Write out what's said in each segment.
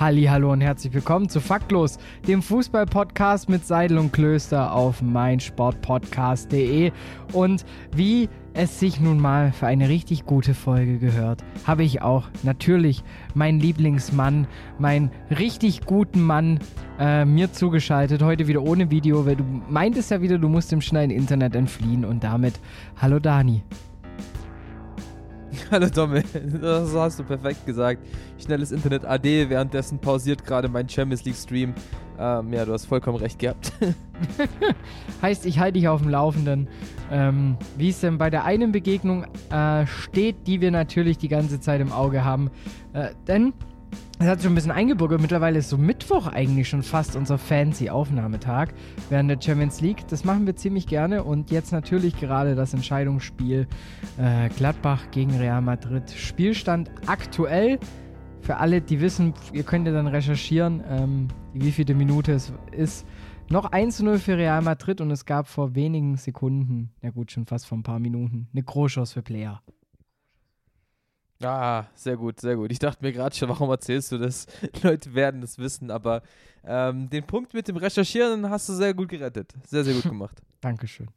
Halli, hallo und herzlich willkommen zu Faktlos, dem Fußball-Podcast mit Seidel und Klöster auf meinsportpodcast.de. Und wie es sich nun mal für eine richtig gute Folge gehört, habe ich auch natürlich meinen Lieblingsmann, meinen richtig guten Mann äh, mir zugeschaltet. Heute wieder ohne Video, weil du meintest ja wieder, du musst dem schnellen Internet entfliehen. Und damit, hallo Dani. Hallo Domme, das hast du perfekt gesagt. Schnelles Internet AD, währenddessen pausiert gerade mein Champions League Stream. Ähm, ja, du hast vollkommen recht gehabt. heißt, ich halte dich auf dem Laufenden, ähm, wie es denn bei der einen Begegnung äh, steht, die wir natürlich die ganze Zeit im Auge haben. Äh, denn es hat schon ein bisschen eingebürgert. Mittlerweile ist so Mittwoch eigentlich schon fast unser fancy Aufnahmetag während der Champions League. Das machen wir ziemlich gerne. Und jetzt natürlich gerade das Entscheidungsspiel äh, Gladbach gegen Real Madrid. Spielstand aktuell. Für alle, die wissen, ihr könnt ja dann recherchieren, ähm, wie viele Minute es ist. Noch 1-0 für Real Madrid und es gab vor wenigen Sekunden, ja gut, schon fast vor ein paar Minuten, eine Großchance für Player. Ah, sehr gut, sehr gut. Ich dachte mir gerade schon, warum erzählst du das? Leute werden es wissen, aber ähm, den Punkt mit dem Recherchieren hast du sehr gut gerettet. Sehr, sehr gut gemacht. Dankeschön.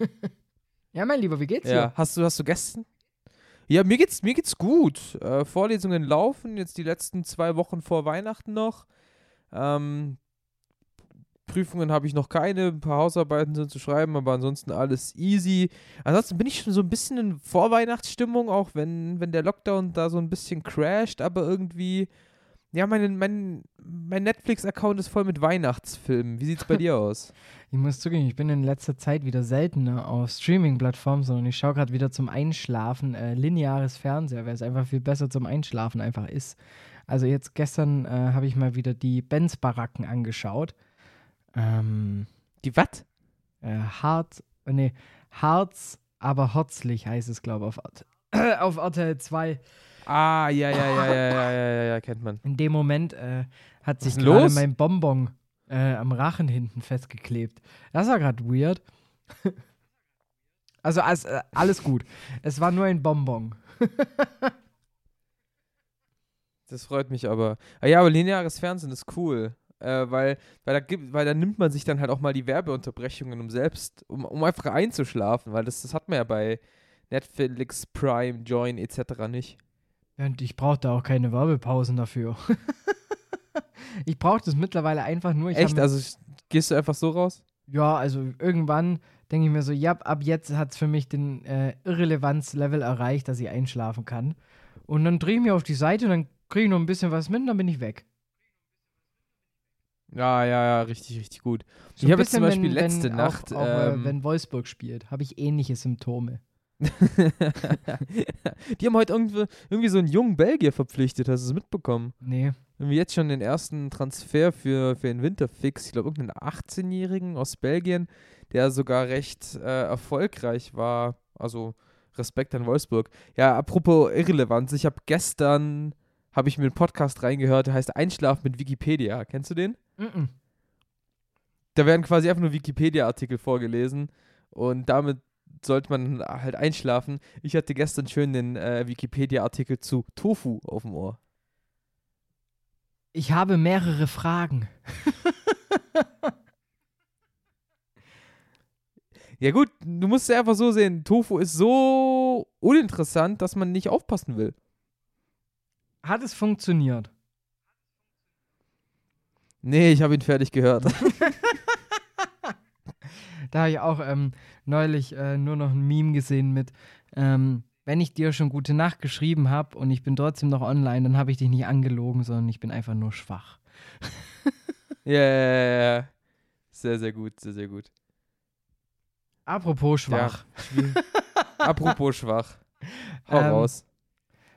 ja, mein Lieber, wie geht's dir? Ja, hast du, hast du gestern? Ja, mir geht's, mir geht's gut. Äh, Vorlesungen laufen, jetzt die letzten zwei Wochen vor Weihnachten noch. Ähm, Prüfungen habe ich noch keine, ein paar Hausarbeiten sind zu schreiben, aber ansonsten alles easy. Ansonsten bin ich schon so ein bisschen in Vorweihnachtsstimmung, auch wenn, wenn der Lockdown da so ein bisschen crasht, aber irgendwie, ja, mein, mein, mein Netflix-Account ist voll mit Weihnachtsfilmen. Wie sieht es bei dir aus? Ich muss zugeben, ich bin in letzter Zeit wieder seltener auf Streaming-Plattformen, sondern ich schaue gerade wieder zum Einschlafen äh, lineares Fernseher, weil es einfach viel besser zum Einschlafen einfach ist. Also jetzt gestern äh, habe ich mal wieder die Benz-Baracken angeschaut. Ähm, die was? Äh, hart, nee, Harz, aber Hotzlich heißt es, glaube ich, auf, äh, auf RTL 2. Ah, ja, ja, ja, ja, ja, ja, ja, kennt man. In dem Moment äh, hat sich gerade mein Bonbon äh, am Rachen hinten festgeklebt. Das war gerade weird. also alles, äh, alles gut. Es war nur ein Bonbon. das freut mich aber. Ah, ja, aber lineares Fernsehen ist cool äh, weil, weil, da gibt, weil da nimmt man sich dann halt auch mal die Werbeunterbrechungen, um selbst, um, um einfach einzuschlafen, weil das, das hat man ja bei Netflix, Prime, Join etc. nicht. Ja, und ich brauche da auch keine Werbepausen dafür. ich brauche das mittlerweile einfach nur. Echt? Also gehst du einfach so raus? Ja, also irgendwann denke ich mir so, ja, ab jetzt hat es für mich den äh, Irrelevanz-Level erreicht, dass ich einschlafen kann. Und dann drehe ich mir auf die Seite und dann kriege ich noch ein bisschen was mit und dann bin ich weg. Ja, ja, ja, richtig, richtig gut. So ich habe jetzt zum Beispiel wenn, letzte wenn Nacht. Auch, auch, äh, ähm, wenn Wolfsburg spielt, habe ich ähnliche Symptome. die haben heute irgendwie, irgendwie so einen jungen Belgier verpflichtet, hast du es mitbekommen? Nee. Irgendwie jetzt schon den ersten Transfer für, für den Winterfix. Ich glaube, irgendeinen 18-Jährigen aus Belgien, der sogar recht äh, erfolgreich war. Also Respekt an Wolfsburg. Ja, apropos Irrelevanz, ich habe gestern habe ich mir einen Podcast reingehört, der heißt Einschlafen mit Wikipedia. Kennst du den? Mm, -mm. Da werden quasi einfach nur Wikipedia-Artikel vorgelesen und damit sollte man halt einschlafen. Ich hatte gestern schön den äh, Wikipedia-Artikel zu Tofu auf dem Ohr. Ich habe mehrere Fragen. ja gut, du musst es einfach so sehen, Tofu ist so uninteressant, dass man nicht aufpassen will. Hat es funktioniert? Nee, ich habe ihn fertig gehört. da habe ich auch ähm, neulich äh, nur noch ein Meme gesehen mit, ähm, wenn ich dir schon gute Nacht geschrieben habe und ich bin trotzdem noch online, dann habe ich dich nicht angelogen, sondern ich bin einfach nur schwach. Ja, yeah, yeah, sehr, sehr gut, sehr, sehr gut. Apropos schwach. Ja. Apropos schwach. Hau ähm, raus.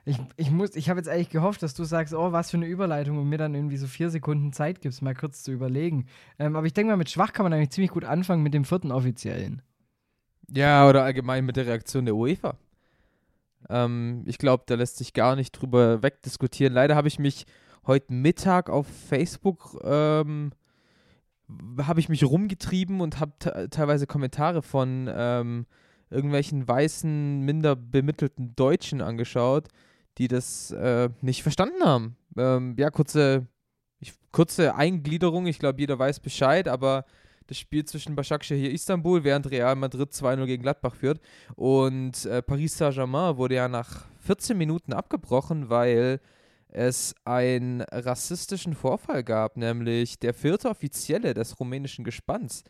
Ich, ich, ich habe jetzt eigentlich gehofft, dass du sagst, oh, was für eine Überleitung und mir dann irgendwie so vier Sekunden Zeit gibst, mal kurz zu überlegen. Ähm, aber ich denke mal, mit Schwach kann man eigentlich ziemlich gut anfangen mit dem vierten Offiziellen. Ja, oder allgemein mit der Reaktion der UEFA. Ähm, ich glaube, da lässt sich gar nicht drüber wegdiskutieren. Leider habe ich mich heute Mittag auf Facebook ähm, habe ich mich rumgetrieben und habe teilweise Kommentare von ähm, irgendwelchen weißen, minder bemittelten Deutschen angeschaut, die das äh, nicht verstanden haben. Ähm, ja, kurze, ich, kurze Eingliederung, ich glaube, jeder weiß Bescheid, aber das Spiel zwischen Başakşehir Istanbul, während Real Madrid 2-0 gegen Gladbach führt. Und äh, Paris Saint-Germain wurde ja nach 14 Minuten abgebrochen, weil es einen rassistischen Vorfall gab, nämlich der vierte Offizielle des rumänischen Gespanns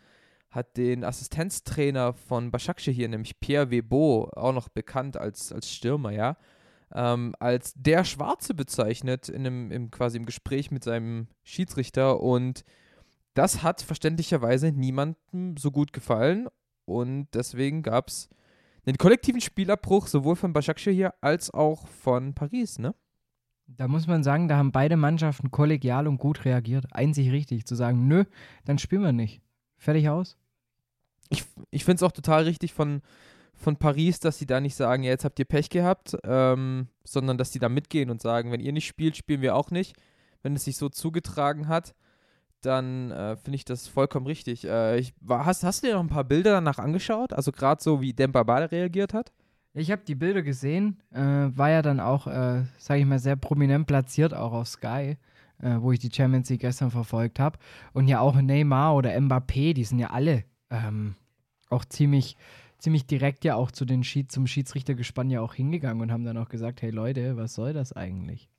hat den Assistenztrainer von Başakşehir, nämlich Pierre Webo, auch noch bekannt als, als Stürmer, ja, ähm, als der Schwarze bezeichnet in einem, im, quasi im Gespräch mit seinem Schiedsrichter und das hat verständlicherweise niemandem so gut gefallen und deswegen gab es einen kollektiven Spielabbruch sowohl von Başakşehir als auch von Paris, ne? Da muss man sagen, da haben beide Mannschaften kollegial und gut reagiert. Einzig richtig, zu sagen, nö, dann spielen wir nicht. Fertig aus? Ich, ich finde es auch total richtig von, von Paris, dass sie da nicht sagen, ja, jetzt habt ihr Pech gehabt, ähm, sondern dass sie da mitgehen und sagen, wenn ihr nicht spielt, spielen wir auch nicht. Wenn es sich so zugetragen hat, dann äh, finde ich das vollkommen richtig. Äh, ich, war, hast, hast du dir noch ein paar Bilder danach angeschaut? Also gerade so, wie Demba Ba reagiert hat? Ich habe die Bilder gesehen, äh, war ja dann auch, äh, sage ich mal, sehr prominent platziert, auch auf Sky, äh, wo ich die Champions League gestern verfolgt habe. Und ja auch Neymar oder Mbappé, die sind ja alle ähm, auch ziemlich, ziemlich direkt ja auch zu den Schied zum Schiedsrichtergespann ja auch hingegangen und haben dann auch gesagt, hey Leute, was soll das eigentlich?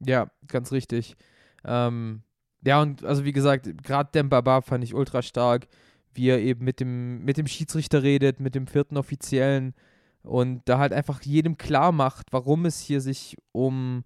Ja, ganz richtig. Ähm, ja, und also wie gesagt, gerade Demba Ba fand ich ultra stark wie er eben mit dem, mit dem Schiedsrichter redet, mit dem vierten Offiziellen und da halt einfach jedem klar macht, warum es hier sich um,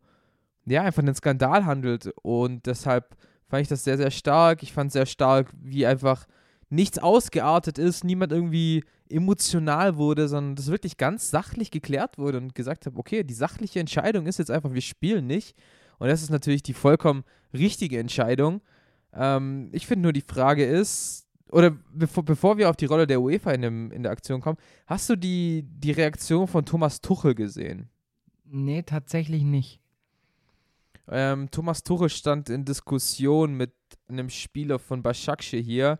ja, einfach einen Skandal handelt und deshalb fand ich das sehr, sehr stark. Ich fand sehr stark, wie einfach nichts ausgeartet ist, niemand irgendwie emotional wurde, sondern das wirklich ganz sachlich geklärt wurde und gesagt habe, okay, die sachliche Entscheidung ist jetzt einfach, wir spielen nicht. Und das ist natürlich die vollkommen richtige Entscheidung. Ähm, ich finde nur, die Frage ist, oder bevor, bevor wir auf die Rolle der UEFA in, dem, in der Aktion kommen, hast du die, die Reaktion von Thomas Tuchel gesehen? Nee, tatsächlich nicht. Ähm, Thomas Tuchel stand in Diskussion mit einem Spieler von Başakşehir hier,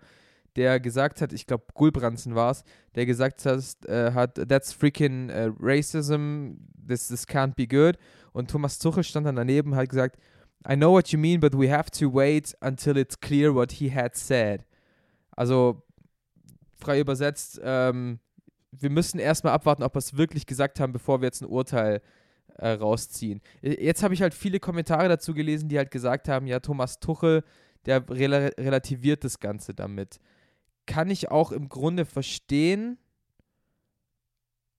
der gesagt hat, ich glaube Gulbransen war es, der gesagt hat, äh, hat that's freaking uh, racism, this, this can't be good. Und Thomas Tuchel stand dann daneben und hat gesagt, I know what you mean, but we have to wait until it's clear what he had said. Also frei übersetzt, ähm, wir müssen erstmal abwarten, ob wir es wirklich gesagt haben, bevor wir jetzt ein Urteil äh, rausziehen. Jetzt habe ich halt viele Kommentare dazu gelesen, die halt gesagt haben, ja, Thomas Tuchel, der rel relativiert das Ganze damit. Kann ich auch im Grunde verstehen,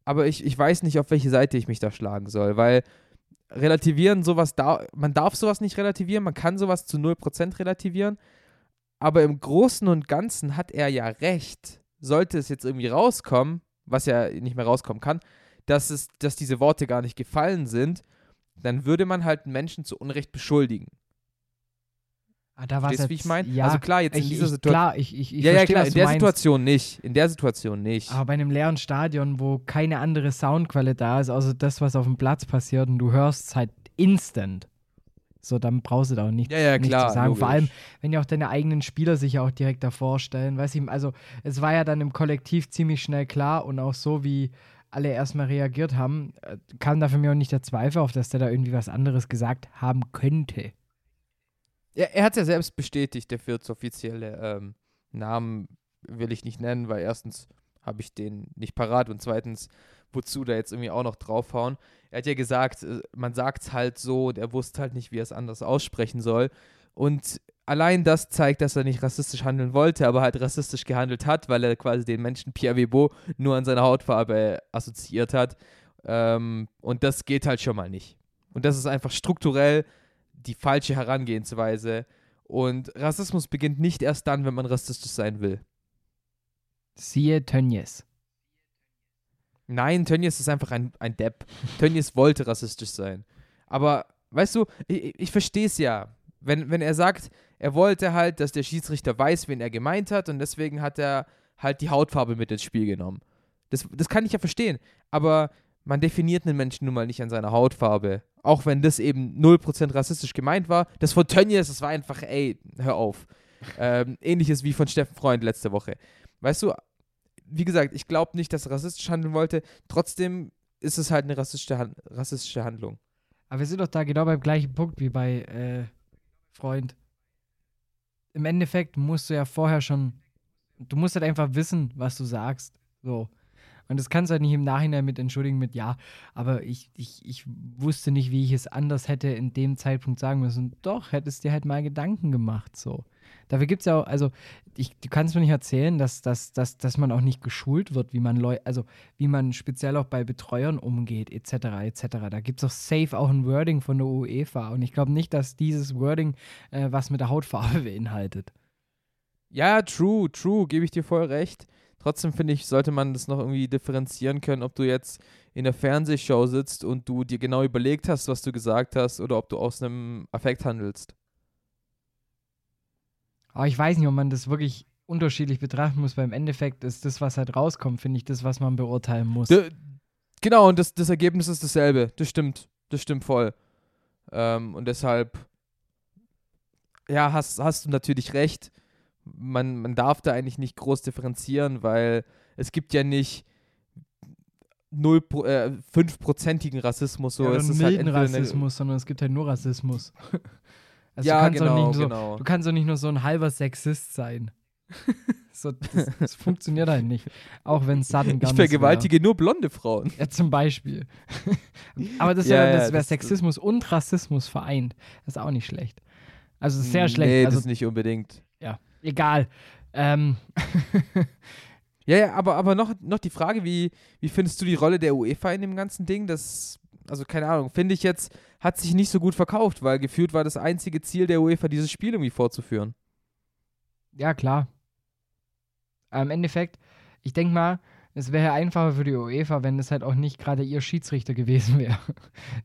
aber ich, ich weiß nicht, auf welche Seite ich mich da schlagen soll, weil relativieren sowas, da, man darf sowas nicht relativieren, man kann sowas zu 0% relativieren, aber im Großen und Ganzen hat er ja recht. Sollte es jetzt irgendwie rauskommen, was ja nicht mehr rauskommen kann, dass, es, dass diese Worte gar nicht gefallen sind, dann würde man halt Menschen zu Unrecht beschuldigen. Ah, da Verstehst du, wie ich meine? Ja, also klar, jetzt ich, in dieser Situation. Klar, ich, ich, ich ja, verstehe, ja, klar, in der meinst. Situation nicht. In der Situation nicht. Aber bei einem leeren Stadion, wo keine andere Soundquelle da ist, außer das, was auf dem Platz passiert, und du hörst es halt instant. So, dann brauchst du da auch nicht, ja, ja, klar, zu sagen. Logisch. Vor allem, wenn ja auch deine eigenen Spieler sich ja auch direkt davor stellen. Weißt du, also es war ja dann im Kollektiv ziemlich schnell klar und auch so, wie alle erstmal reagiert haben, äh, kam da für mich auch nicht der Zweifel auf, dass der da irgendwie was anderes gesagt haben könnte. Ja, er hat es ja selbst bestätigt, der vierte offizielle ähm, Namen will ich nicht nennen, weil erstens habe ich den nicht parat und zweitens wozu da jetzt irgendwie auch noch draufhauen. Er hat ja gesagt, äh, man sagt es halt so und er wusste halt nicht, wie er es anders aussprechen soll. Und allein das zeigt, dass er nicht rassistisch handeln wollte, aber halt rassistisch gehandelt hat, weil er quasi den Menschen Pierre Webo nur an seiner Hautfarbe assoziiert hat. Ähm, und das geht halt schon mal nicht. Und das ist einfach strukturell die falsche Herangehensweise. Und Rassismus beginnt nicht erst dann, wenn man rassistisch sein will. Siehe Tönnies. Nein, Tönnies ist einfach ein, ein Depp. Tönnies wollte rassistisch sein. Aber, weißt du, ich, ich verstehe es ja. Wenn, wenn er sagt, er wollte halt, dass der Schiedsrichter weiß, wen er gemeint hat und deswegen hat er halt die Hautfarbe mit ins Spiel genommen. Das, das kann ich ja verstehen. Aber man definiert einen Menschen nun mal nicht an seiner Hautfarbe. Auch wenn das eben 0% rassistisch gemeint war. Das von Tönnies, das war einfach, ey, hör auf. ähm, ähnliches wie von Steffen Freund letzte Woche. Weißt du, wie gesagt, ich glaube nicht, dass er rassistisch handeln wollte. Trotzdem ist es halt eine rassistische, Han rassistische Handlung. Aber wir sind doch da genau beim gleichen Punkt wie bei äh, Freund. Im Endeffekt musst du ja vorher schon, du musst halt einfach wissen, was du sagst. So. Und das kannst du halt nicht im Nachhinein mit entschuldigen mit ja, aber ich, ich, ich wusste nicht, wie ich es anders hätte in dem Zeitpunkt sagen müssen. Doch, hättest dir halt mal Gedanken gemacht. So. Dafür gibt es ja auch, also ich, du kannst mir nicht erzählen, dass, dass, dass, dass man auch nicht geschult wird, wie man Leute, also wie man speziell auch bei Betreuern umgeht, etc. etc. Da gibt es auch safe auch ein Wording von der UEFA und ich glaube nicht, dass dieses Wording äh, was mit der Hautfarbe beinhaltet. Ja, true, true, gebe ich dir voll recht. Trotzdem finde ich, sollte man das noch irgendwie differenzieren können, ob du jetzt in der Fernsehshow sitzt und du dir genau überlegt hast, was du gesagt hast, oder ob du aus einem Affekt handelst. Aber ich weiß nicht, ob man das wirklich unterschiedlich betrachten muss, weil im Endeffekt ist das, was halt rauskommt, finde ich, das, was man beurteilen muss. De, genau, und das, das Ergebnis ist dasselbe. Das stimmt. Das stimmt voll. Ähm, und deshalb, ja, hast, hast du natürlich recht. Man, man darf da eigentlich nicht groß differenzieren, weil es gibt ja nicht 0, äh, 5%igen Rassismus. So. Ja, es ist halt milden Rassismus, sondern es gibt halt nur Rassismus. Also ja, du kannst genau, doch nicht so, genau. Du kannst doch nicht nur so ein halber Sexist sein. so, das, das funktioniert halt nicht. Auch wenn Sudden Ich vergewaltige nur blonde Frauen. Ja, zum Beispiel. Aber das, Ja, ja, wäre das- Sexismus und Rassismus vereint. Das ist auch nicht schlecht. Also sehr Mm, schlecht. Nee, also, das nicht unbedingt. ja, egal. Ähm, Ja, ja, aber, aber noch, noch die Frage, wie, wie findest du die Rolle der UEFA in dem ganzen Ding? Das, also keine Ahnung, finde ich jetzt, hat sich nicht so gut verkauft, weil gefühlt war das einzige Ziel der UEFA, dieses Spiel irgendwie vorzuführen. ja, klar. Aber Im Endeffekt, ich denke mal, es wäre einfacher für die UEFA, wenn es halt auch nicht gerade ihr Schiedsrichter gewesen wäre,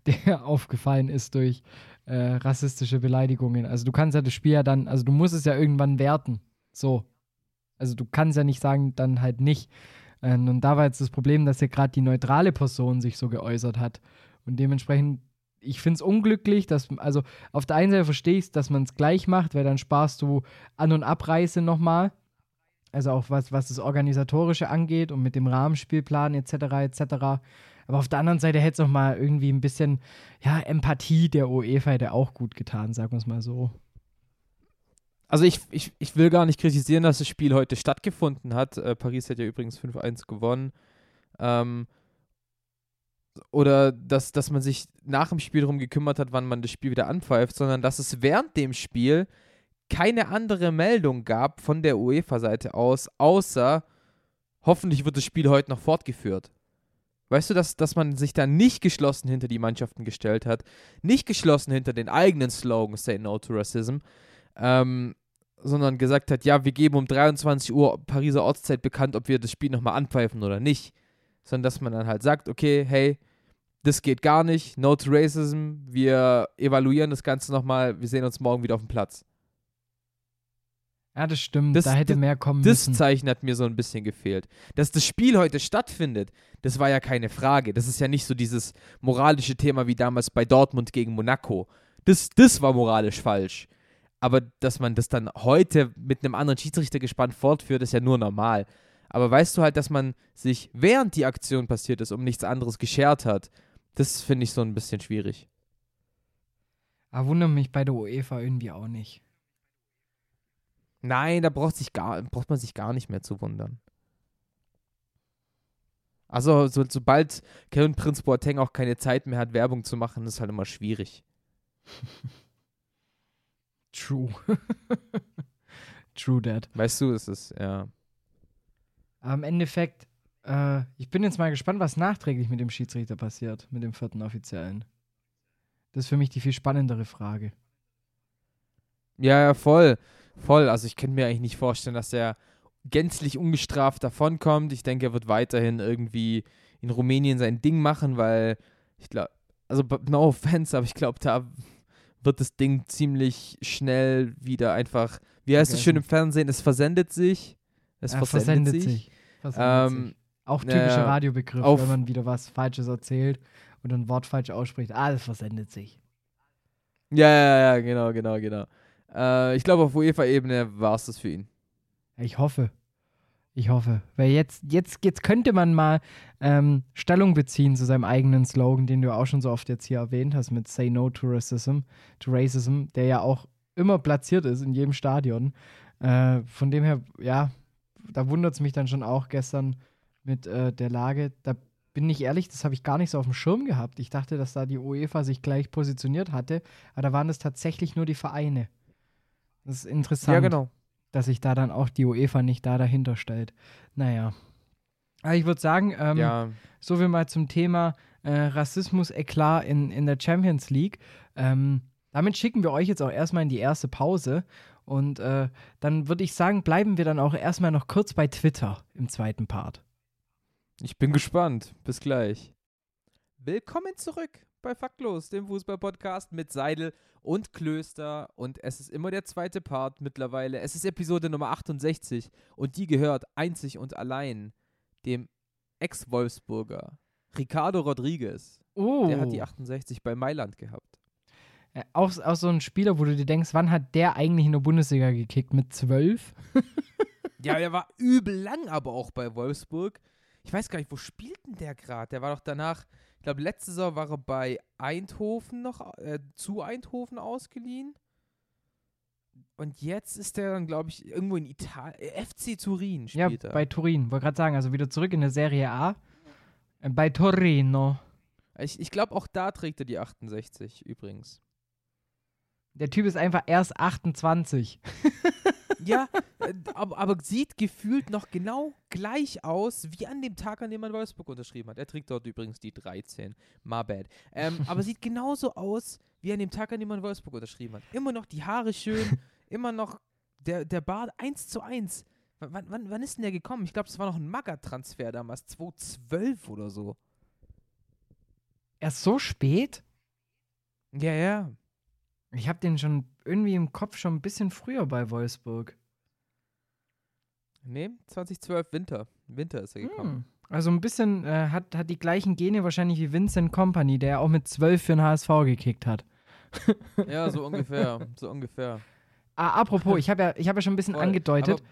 der aufgefallen ist durch äh, rassistische Beleidigungen. Also du kannst ja das Spiel ja dann, also du musst es ja irgendwann werten. So. Also du kannst ja nicht sagen, dann halt nicht. Ähm, und da war jetzt das Problem, dass ja gerade die neutrale Person sich so geäußert hat. Und dementsprechend, ich finde es unglücklich, dass, also auf der einen Seite verstehe ich es, dass man es gleich macht, weil dann sparst du An- und Abreise nochmal. Also auch was, was das Organisatorische angeht und mit dem Rahmenspielplan etc. etc. Aber auf der anderen Seite hätte es auch mal irgendwie ein bisschen, ja, Empathie der UEFA hätte auch gut getan, sagen wir es mal so. Also ich, ich, ich will gar nicht kritisieren, dass das Spiel heute stattgefunden hat. Äh, Paris hat ja übrigens 5-1 gewonnen. Ähm, oder dass, dass man sich nach dem Spiel darum gekümmert hat, wann man das Spiel wieder anpfeift, sondern dass es während dem Spiel keine andere Meldung gab von der UEFA-Seite aus, außer hoffentlich wird das Spiel heute noch fortgeführt. Weißt du, dass, dass man sich da nicht geschlossen hinter die Mannschaften gestellt hat, nicht geschlossen hinter den eigenen Slogan Say No to Racism, ähm, sondern gesagt hat, ja, wir geben um 23 Uhr Pariser Ortszeit bekannt, ob wir das Spiel nochmal anpfeifen oder nicht. Sondern dass man dann halt sagt, okay, hey, das geht gar nicht, no to racism, wir evaluieren das Ganze nochmal, wir sehen uns morgen wieder auf dem Platz. Ja, das stimmt. Das- da hätte das- mehr kommen Das müssen. Zeichen hat mir so ein bisschen gefehlt. Dass das Spiel heute stattfindet, das war ja keine Frage. Das ist ja nicht so dieses moralische Thema wie damals bei Dortmund gegen Monaco. Das, das war moralisch falsch. Aber dass man das dann heute mit einem anderen Schiedsrichtergespann fortführt, ist ja nur normal. Aber weißt du halt, dass man sich während die Aktion passiert ist, um nichts anderes geschert hat, das finde ich so ein bisschen schwierig. Aber wundert mich bei der UEFA irgendwie auch nicht. Nein, da braucht, sich gar, braucht man sich gar nicht mehr zu wundern. Also, so, sobald Kevin Prince Boateng auch keine Zeit mehr hat, Werbung zu machen, ist halt immer schwierig. True. True that. Weißt du, es ist, ja. Aber im Endeffekt, äh, ich bin jetzt mal gespannt, was nachträglich mit dem Schiedsrichter passiert, mit dem vierten Offiziellen. Das ist für mich die viel spannendere Frage. Ja, ja, voll. Voll. Also, ich kann mir eigentlich nicht vorstellen, dass er gänzlich ungestraft davonkommt. Ich denke, er wird weiterhin irgendwie in Rumänien sein Ding machen, weil ich glaube, also no offense, aber ich glaube, da wird das Ding ziemlich schnell wieder einfach, wie heißt es schön im Fernsehen, es versendet sich. Es Ja, versendet, sich. sich. Versendet Ähm, sich. Auch typischer ja, Radiobegriff, wenn man wieder was Falsches erzählt und ein Wort falsch ausspricht. Alles versendet sich. Ja, ja, ja, genau, genau, genau. Äh, ich glaube, auf UEFA-Ebene war es das für ihn. Ich hoffe. Ich hoffe. Weil jetzt, jetzt, jetzt könnte man mal ähm, Stellung beziehen zu seinem eigenen Slogan, den du auch schon so oft jetzt hier erwähnt hast, mit Say No to Racism, to Racism, der ja auch immer platziert ist in jedem Stadion. Äh, von dem her, ja, da wundert es mich dann schon auch gestern mit äh, der Lage. Da bin ich ehrlich, das habe ich gar nicht so auf dem Schirm gehabt. Ich dachte, dass da die UEFA sich gleich positioniert hatte, aber da waren es tatsächlich nur die Vereine. Das ist interessant Ja, genau. dass sich da dann auch die UEFA nicht da dahinter stellt. Naja. Aber ich würde sagen, ähm, ja, so viel mal zum Thema äh, Rassismus-Eklat in, in der Champions League. Ähm, damit schicken wir euch jetzt auch erstmal in die erste Pause. Und äh, dann würde ich sagen, bleiben wir dann auch erstmal noch kurz bei Twitter im zweiten Part. ich bin gespannt. Bis gleich. Willkommen zurück bei Faktlos, dem Fußball-Podcast mit Seidel und Klöster. Und es ist immer der zweite Part mittlerweile. Es ist Episode Nummer 68 und die gehört einzig und allein dem Ex-Wolfsburger Ricardo Rodriguez. Oh, Der hat die 68 bei Mailand gehabt. auch, auch so ein Spieler, wo du dir denkst, wann hat der eigentlich in der Bundesliga gekickt? Mit zwölf? Ja, der war übel lang aber auch bei Wolfsburg. Ich weiß gar nicht, wo spielt denn der gerade? Der war doch danach, ich glaube, letzte Saison war er bei Eindhoven noch, äh, zu Eindhoven ausgeliehen. Und jetzt ist der dann, glaube ich, irgendwo in Italien, äh, FC Turin Ja, spielt er. bei Turin. Wollte gerade sagen, also wieder zurück in der Serie A. Äh, Bei Torino. ich ich glaube, auch da trägt er die 68 übrigens. Der Typ ist einfach erst 28. Ja, äh, aber, aber sieht gefühlt noch genau gleich aus wie an dem Tag, an dem man Wolfsburg unterschrieben hat. Er trägt dort übrigens die 13. My bad. Ähm, aber sieht genauso aus wie an dem Tag, an dem man Wolfsburg unterschrieben hat. Immer noch die Haare schön, immer noch der, der Bart 1 zu 1. W wann, wann, ist denn der gekommen? Ich glaube, das war noch ein Maga-Transfer damals, 2012 oder so. Erst so spät? Ja, ja. Ich habe den schon irgendwie im Kopf schon ein bisschen früher bei Wolfsburg. Nee, 2012 Winter. Winter ist er gekommen. Hm. Also ein bisschen äh, hat, hat die gleichen Gene wahrscheinlich wie Vincent Company, der auch mit 12 für den HSV gekickt hat. Ja, so ungefähr. So ungefähr. Ah, apropos, ich habe ja, ich hab ja schon ein bisschen Voll. angedeutet,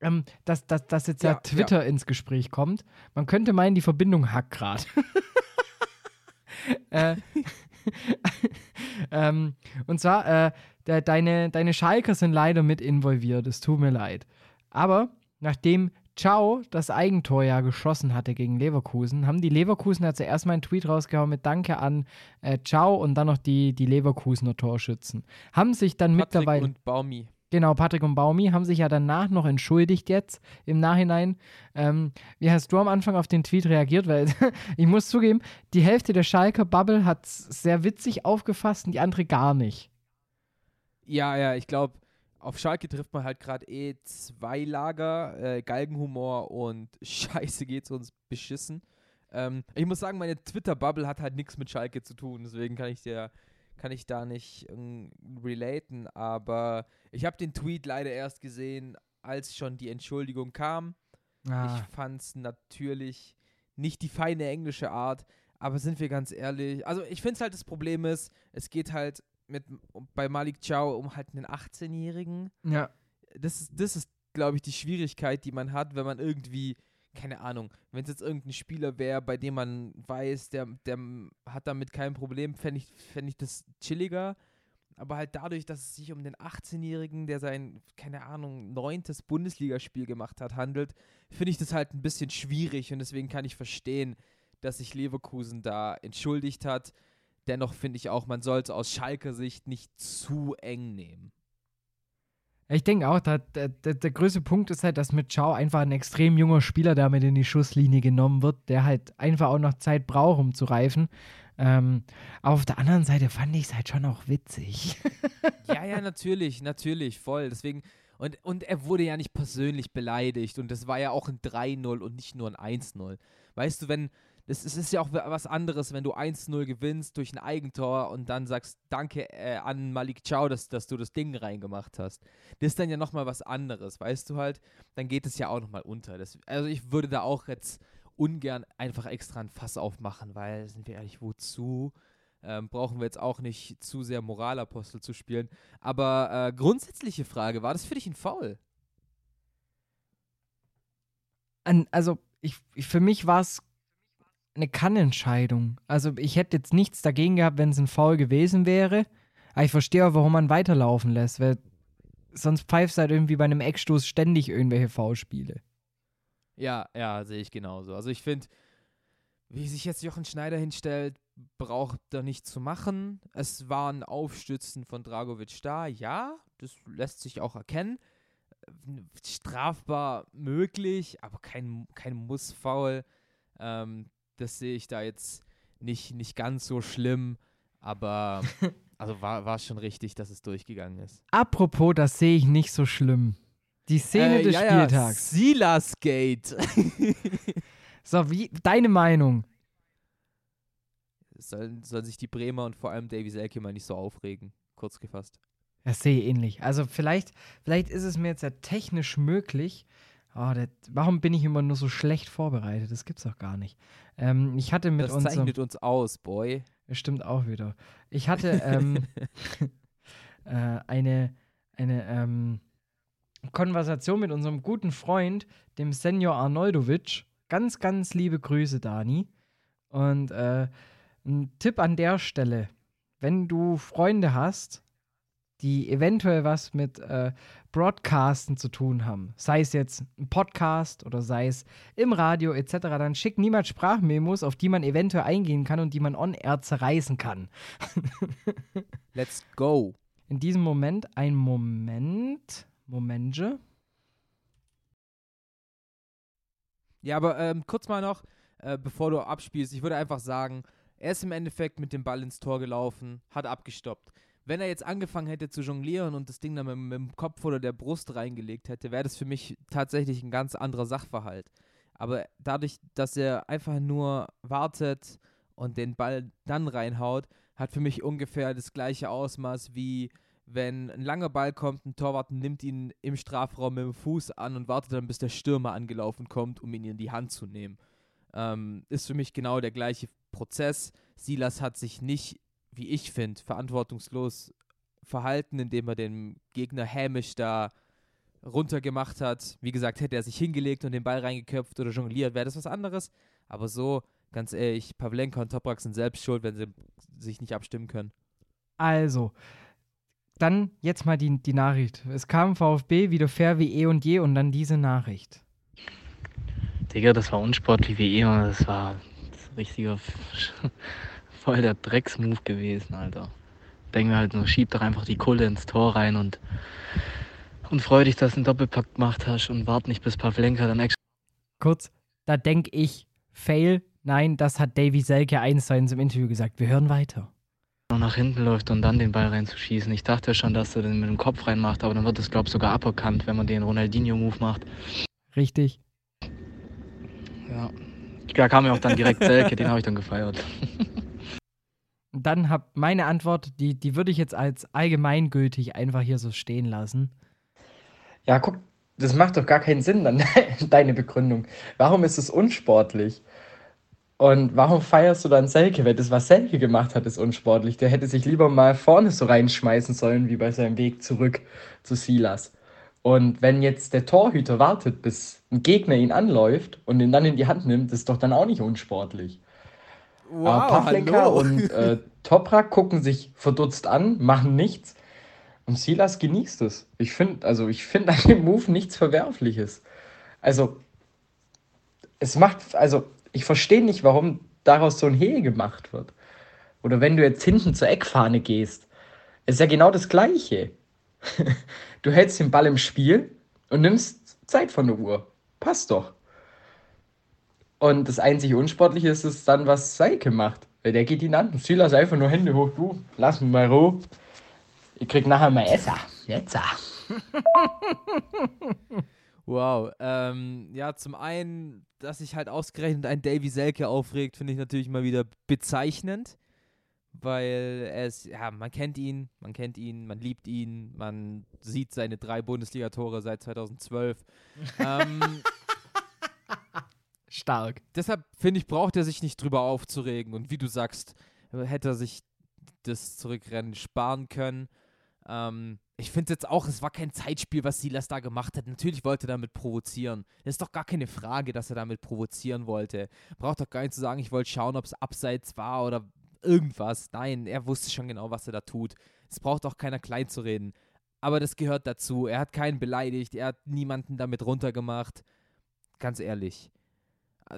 ähm, dass, dass, dass jetzt ja, Ja, Twitter ins Gespräch kommt. Man könnte meinen, die Verbindung hackt gerade. äh, ähm, und zwar, äh, de, deine, deine Schalker sind leider mit involviert, es tut mir leid. Aber nachdem Ciao das Eigentor ja geschossen hatte gegen Leverkusen, haben die Leverkusen ja zuerst mal einen Tweet rausgehauen mit Danke an äh, Ciao und dann noch die, die Leverkusener Torschützen. Haben sich dann Patrick mittlerweile. und Baumi. Genau, Patrick und Baumi haben sich ja danach noch entschuldigt jetzt im Nachhinein. Ähm, wie hast du am Anfang auf den Tweet reagiert? Weil ich muss zugeben, die Hälfte der Schalker Bubble hat es sehr witzig aufgefasst und die andere gar nicht. Ja, ja, ich glaube, auf Schalke trifft man halt gerade eh zwei Lager, äh, Galgenhumor und Scheiße geht's uns beschissen. Ähm, ich muss sagen, meine Twitter-Bubble hat halt nichts mit Schalke zu tun, deswegen kann ich dir, kann ich da nicht ähm, relaten, aber ich habe den Tweet leider erst gesehen, als schon die Entschuldigung kam. Ah, Ich fand's natürlich nicht die feine englische Art, aber sind wir ganz ehrlich, also ich finde halt das Problem ist, es geht halt mit bei Malik Chow um halt einen 18-Jährigen. ja. Das ist, das ist, glaube ich, die Schwierigkeit, die man hat, wenn man irgendwie, keine Ahnung, wenn es jetzt irgendein Spieler wäre, bei dem man weiß, der, der hat damit kein Problem, fände ich, fänd ich das chilliger. Aber halt dadurch, dass es sich um den 18-Jährigen, der sein, keine Ahnung, neuntes Bundesligaspiel gemacht hat, handelt, finde ich das halt ein bisschen schwierig und deswegen kann ich verstehen, dass sich Leverkusen da entschuldigt hat. Dennoch finde ich auch, man soll es aus Schalker Sicht nicht zu eng nehmen. Ich denke auch, da, der, der, größte Punkt ist halt, dass mit Ciao einfach ein extrem junger Spieler damit in die Schusslinie genommen wird, der halt einfach auch noch Zeit braucht, um zu reifen. Ähm, auf der anderen Seite fand ich es halt schon auch witzig. Ja, ja, natürlich, natürlich, voll. Deswegen, und, und er wurde ja nicht persönlich beleidigt und das war ja auch ein 3-0 und nicht nur ein 1-0. Weißt du, wenn, es, es ist ja auch was anderes, wenn du 1-0 gewinnst durch ein Eigentor und dann sagst, danke äh, an Malik Chow, dass, dass du das Ding reingemacht hast. Das ist dann ja nochmal was anderes, weißt du halt, dann geht es ja auch nochmal unter. Das, also ich würde da auch jetzt ungern einfach extra ein Fass aufmachen, weil, sind wir ehrlich, wozu? Ähm, brauchen wir jetzt auch nicht zu sehr Moralapostel zu spielen. Aber äh, grundsätzliche Frage, war das für dich ein Foul? An, also, ich, ich, für mich war es eine Kannentscheidung. Also, ich hätte jetzt nichts dagegen gehabt, wenn es ein Foul gewesen wäre. Aber ich verstehe auch, warum man weiterlaufen lässt, weil sonst pfeift halt irgendwie bei einem Eckstoß ständig irgendwelche Foulspiele. Ja, ja, sehe ich genauso. Also ich finde, wie sich jetzt Jochen Schneider hinstellt, braucht er nicht zu machen. Es war ein Aufstützen von Dragovic da, ja, das lässt sich auch erkennen. Strafbar möglich, aber kein, kein Muss-Foul. Ähm, das sehe ich da jetzt nicht, nicht ganz so schlimm, aber also war, war schon richtig, dass es durchgegangen ist. Apropos, das sehe ich nicht so schlimm. Die Szene äh, des ja, Spieltags. Ja, Silas Gate. so, wie, deine Meinung? Sollen, sollen sich die Bremer und vor allem Davy Selke mal nicht so aufregen, kurz gefasst. Das sehe ich ähnlich. Also vielleicht, vielleicht ist es mir jetzt ja technisch möglich. Oh, das, warum bin ich immer nur so schlecht vorbereitet? Das gibt's doch gar nicht. Ähm, ich hatte mit das uns. Das zeichnet uns aus, Boy. Das stimmt auch wieder. Ich hatte ähm, äh, eine, eine ähm, Konversation mit unserem guten Freund, dem Senior Arnoldovic. Ganz, ganz liebe Grüße, Dani. Und äh, ein Tipp an der Stelle: Wenn du Freunde hast, die eventuell was mit äh, Broadcasten zu tun haben, sei es jetzt ein Podcast oder sei es im Radio etc., dann schick niemals Sprachmemos, auf die man eventuell eingehen kann und die man on-air zerreißen kann. Let's go. In diesem Moment ein Moment. Momente. Ja, aber ähm, kurz mal noch, äh, bevor du abspielst, ich würde einfach sagen, er ist im Endeffekt mit dem Ball ins Tor gelaufen, hat abgestoppt. Wenn er jetzt angefangen hätte zu jonglieren und das Ding dann mit, mit dem Kopf oder der Brust reingelegt hätte, wäre das für mich tatsächlich ein ganz anderer Sachverhalt. Aber dadurch, dass er einfach nur wartet und den Ball dann reinhaut, hat für mich ungefähr das gleiche Ausmaß wie wenn ein langer Ball kommt, ein Torwart nimmt ihn im Strafraum mit dem Fuß an und wartet dann, bis der Stürmer angelaufen kommt, um ihn in die Hand zu nehmen. Ähm, ist für mich genau der gleiche Prozess. Silas hat sich nicht, wie ich finde, verantwortungslos verhalten, indem er den Gegner hämisch da runtergemacht hat. Wie gesagt, hätte er sich hingelegt und den Ball reingeköpft oder jongliert, wäre das was anderes. Aber so, ganz ehrlich, Pavlenka und Toprak sind selbst schuld, wenn sie sich nicht abstimmen können. Also, dann jetzt mal die, die Nachricht. Es kam VfB wieder fair wie eh und je und dann diese Nachricht. Digga, das war unsportlich wie eh und das war das richtiger voll der Drecksmove gewesen, Alter. Denken wir halt nur, schieb doch einfach die Kohle ins Tor rein und, und freu dich, dass du einen Doppelpack gemacht hast und wart nicht bis Pavlenka dann extra. Kurz, da denk ich, Fail, nein, das hat Davy Selke eins im Interview gesagt. Wir hören weiter nach hinten läuft und dann den Ball reinzuschießen. Ich dachte schon, dass er den mit dem Kopf reinmacht, aber dann wird es, glaube ich, sogar aberkannt, wenn man den Ronaldinho-Move macht. Richtig. Ja. Da kam ja auch dann direkt Selke, den habe ich dann gefeiert. dann habe meine Antwort, die, die würde ich jetzt als allgemeingültig einfach hier so stehen lassen. Ja, guck, das macht doch gar keinen Sinn, dann deine Begründung. Warum ist es unsportlich? Und warum feierst du dann Selke? Weil das, was Selke gemacht hat, ist unsportlich. Der hätte sich lieber mal vorne so reinschmeißen sollen, wie bei seinem Weg zurück zu Silas. Und wenn jetzt der Torhüter wartet, bis ein Gegner ihn anläuft und ihn dann in die Hand nimmt, ist doch dann auch nicht unsportlich. Wow, Pavlenka und äh, Toprak gucken sich verdutzt an, machen nichts. Und Silas genießt es. Ich finde, also ich finde an dem Move nichts Verwerfliches. Also, es macht, also ich verstehe nicht, warum daraus so ein Hehl gemacht wird. Oder wenn du jetzt hinten zur Eckfahne gehst, ist ja genau das Gleiche. du hältst den Ball im Spiel und nimmst Zeit von der Uhr. Passt doch. Und das einzige Unsportliche ist es dann, was Seike macht. Weil der geht ihn an. Silas einfach nur Hände hoch. Du, lass mich mal Ruhe. Ich krieg nachher mal Esser. Jetzt. Wow. Ähm, ja, zum einen, dass sich halt ausgerechnet ein Davy Selke aufregt, finde ich natürlich mal wieder bezeichnend. Weil er ist, ja, man kennt ihn, man kennt ihn, man liebt ihn, man sieht seine drei Bundesliga-Tore seit 2012. ähm, Stark. deshalb finde ich, braucht er sich nicht drüber aufzuregen. Und wie du sagst, hätte er sich das Zurückrennen sparen können. Ähm, ich finde jetzt auch, es war kein Zeitspiel, was Silas da gemacht hat. Natürlich wollte er damit provozieren. Es ist doch gar keine Frage, dass er damit provozieren wollte. Braucht doch gar nicht zu sagen, ich wollte schauen, ob es abseits war oder irgendwas. Nein, er wusste schon genau, was er da tut. Es braucht auch keiner klein zu reden. Aber das gehört dazu. Er hat keinen beleidigt, er hat niemanden damit runtergemacht. Ganz ehrlich.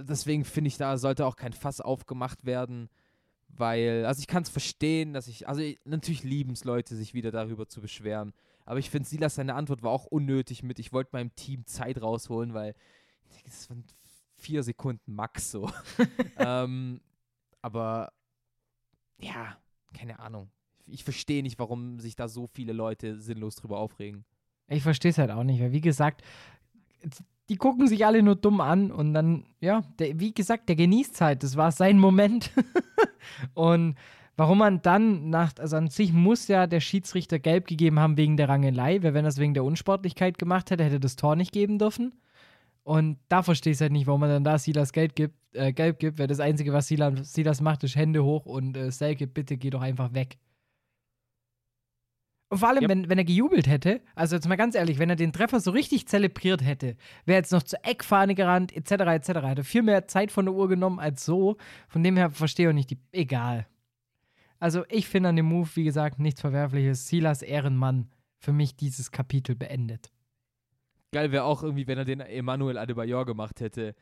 Deswegen finde ich, da sollte auch kein Fass aufgemacht werden, weil, also ich kann es verstehen, dass ich, also ich, natürlich lieben es Leute, sich wieder darüber zu beschweren. Aber ich finde, Silas, seine Antwort war auch unnötig mit, ich wollte meinem Team Zeit rausholen, weil das waren vier Sekunden max so. ähm, aber ja, keine Ahnung. Ich verstehe nicht, warum sich da so viele Leute sinnlos drüber aufregen. Ich verstehe es halt auch nicht, weil wie gesagt, die gucken sich alle nur dumm an und dann, ja, der, wie gesagt, der genießt halt, das war sein Moment. und warum man dann nach, also an sich muss ja der Schiedsrichter gelb gegeben haben wegen der Rangelei, weil wenn er es wegen der Unsportlichkeit gemacht hätte, hätte das Tor nicht geben dürfen. Und da verstehe ich halt nicht, warum man dann da Silas Geld gibt, äh, gelb gibt, weil das Einzige, was Silas, Silas macht, ist Hände hoch und äh, Selke, bitte geh doch einfach weg. Und vor allem, Yep. wenn, wenn er gejubelt hätte, also jetzt mal ganz ehrlich, wenn er den Treffer so richtig zelebriert hätte, wäre jetzt noch zur Eckfahne gerannt, etc., etc., hätte viel mehr Zeit von der Uhr genommen als so. Von dem her verstehe ich auch nicht die. Egal. Also, ich finde an dem Move, wie gesagt, nichts Verwerfliches. Silas Ehrenmann für mich dieses Kapitel beendet. Geil wäre auch irgendwie, wenn er den Emmanuel Adebayor gemacht hätte.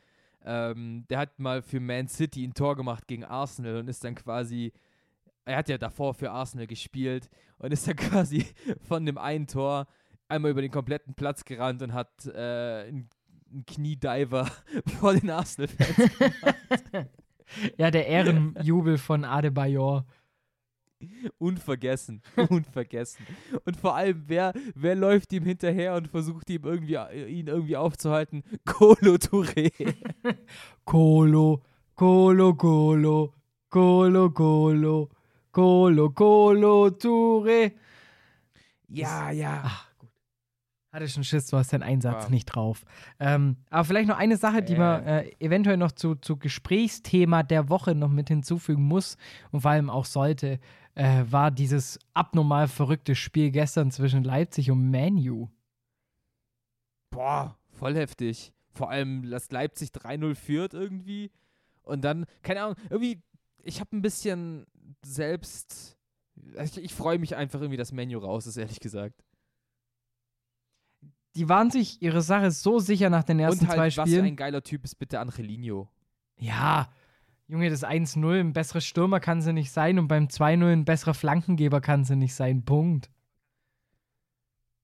Ähm, der hat mal für Man City ein Tor gemacht gegen Arsenal und ist dann quasi, er hat ja davor für Arsenal gespielt und ist dann quasi von dem einen Tor einmal über den kompletten Platz gerannt und hat äh, einen, einen Kniediver vor den Arsenal-Fans. Ja, der Ehrenjubel von Adebayor. Unvergessen, unvergessen. Und vor allem, wer, wer läuft ihm hinterher und versucht ihm irgendwie, ihn irgendwie aufzuhalten? Kolo Touré. Colo, Colo, Colo, Colo, Colo, Colo, Colo, Touré. Ja, ja. Ach, gut. Hatte schon Schiss, du hast deinen Einsatz War- nicht drauf. Ähm, aber vielleicht noch eine Sache, die man äh, eventuell noch zu, zu Gesprächsthema der Woche noch mit hinzufügen muss und vor allem auch sollte, äh, war dieses abnormal verrückte Spiel gestern zwischen Leipzig und Manu. Boah, voll heftig. Vor allem, dass Leipzig 3-0 führt irgendwie. Und dann, keine Ahnung, irgendwie, ich habe ein bisschen selbst. Ich, ich freue mich einfach irgendwie, dass Menu raus ist, ehrlich gesagt. Die waren sich ihre Sache so sicher nach den ersten Und halt, zwei was für Spielen. ein geiler Typ ist bitte Angelino. Ja, Junge, das 1-0, ein besserer Stürmer kann sie nicht sein und beim 2-0 ein besserer Flankengeber kann sie nicht sein. Punkt.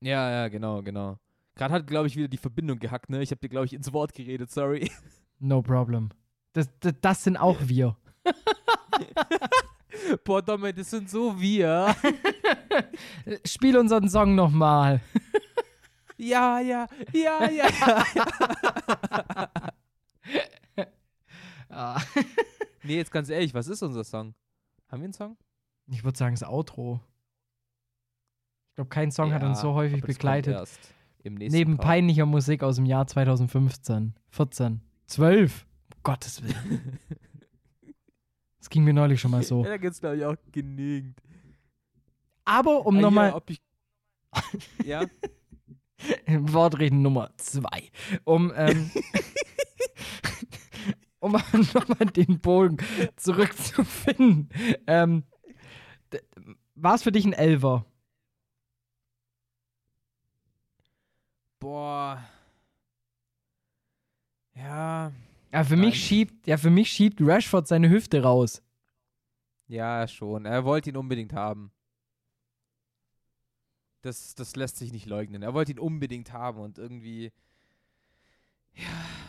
Ja, ja, genau, genau. Gerade hat, glaube ich, wieder die Verbindung gehackt, ne? Ich habe dir, glaube ich, ins Wort geredet, sorry. No problem. Das, das, das sind auch wir. Boah, Domme, das sind so wir. Spiel unseren Song nochmal. ja, ja, ja, ja, ja. Ah. nee, jetzt ganz ehrlich, was ist unser Song? Haben wir einen Song? Ich würde sagen, das Outro. Ich glaube, kein Song hat uns so Ja, häufig begleitet. Neben Part. peinlicher Musik aus dem Jahr 2015, 14, 12. Um Gottes Willen. Das ging mir neulich schon mal so. Ja, da gibt's glaube ich auch genügend. Aber um Ah, nochmal ob ich Ja, Wortreden Nummer zwei. Um, ähm, um nochmal den Bogen zurückzufinden. Ähm, war es für dich ein Elver? boah. Ja, Ja, für Nein. mich schiebt, ja, für mich schiebt Rashford seine Hüfte raus. ja, schon. Er wollte ihn unbedingt haben. Das, das lässt sich nicht leugnen. Er wollte ihn unbedingt haben und irgendwie. Ja,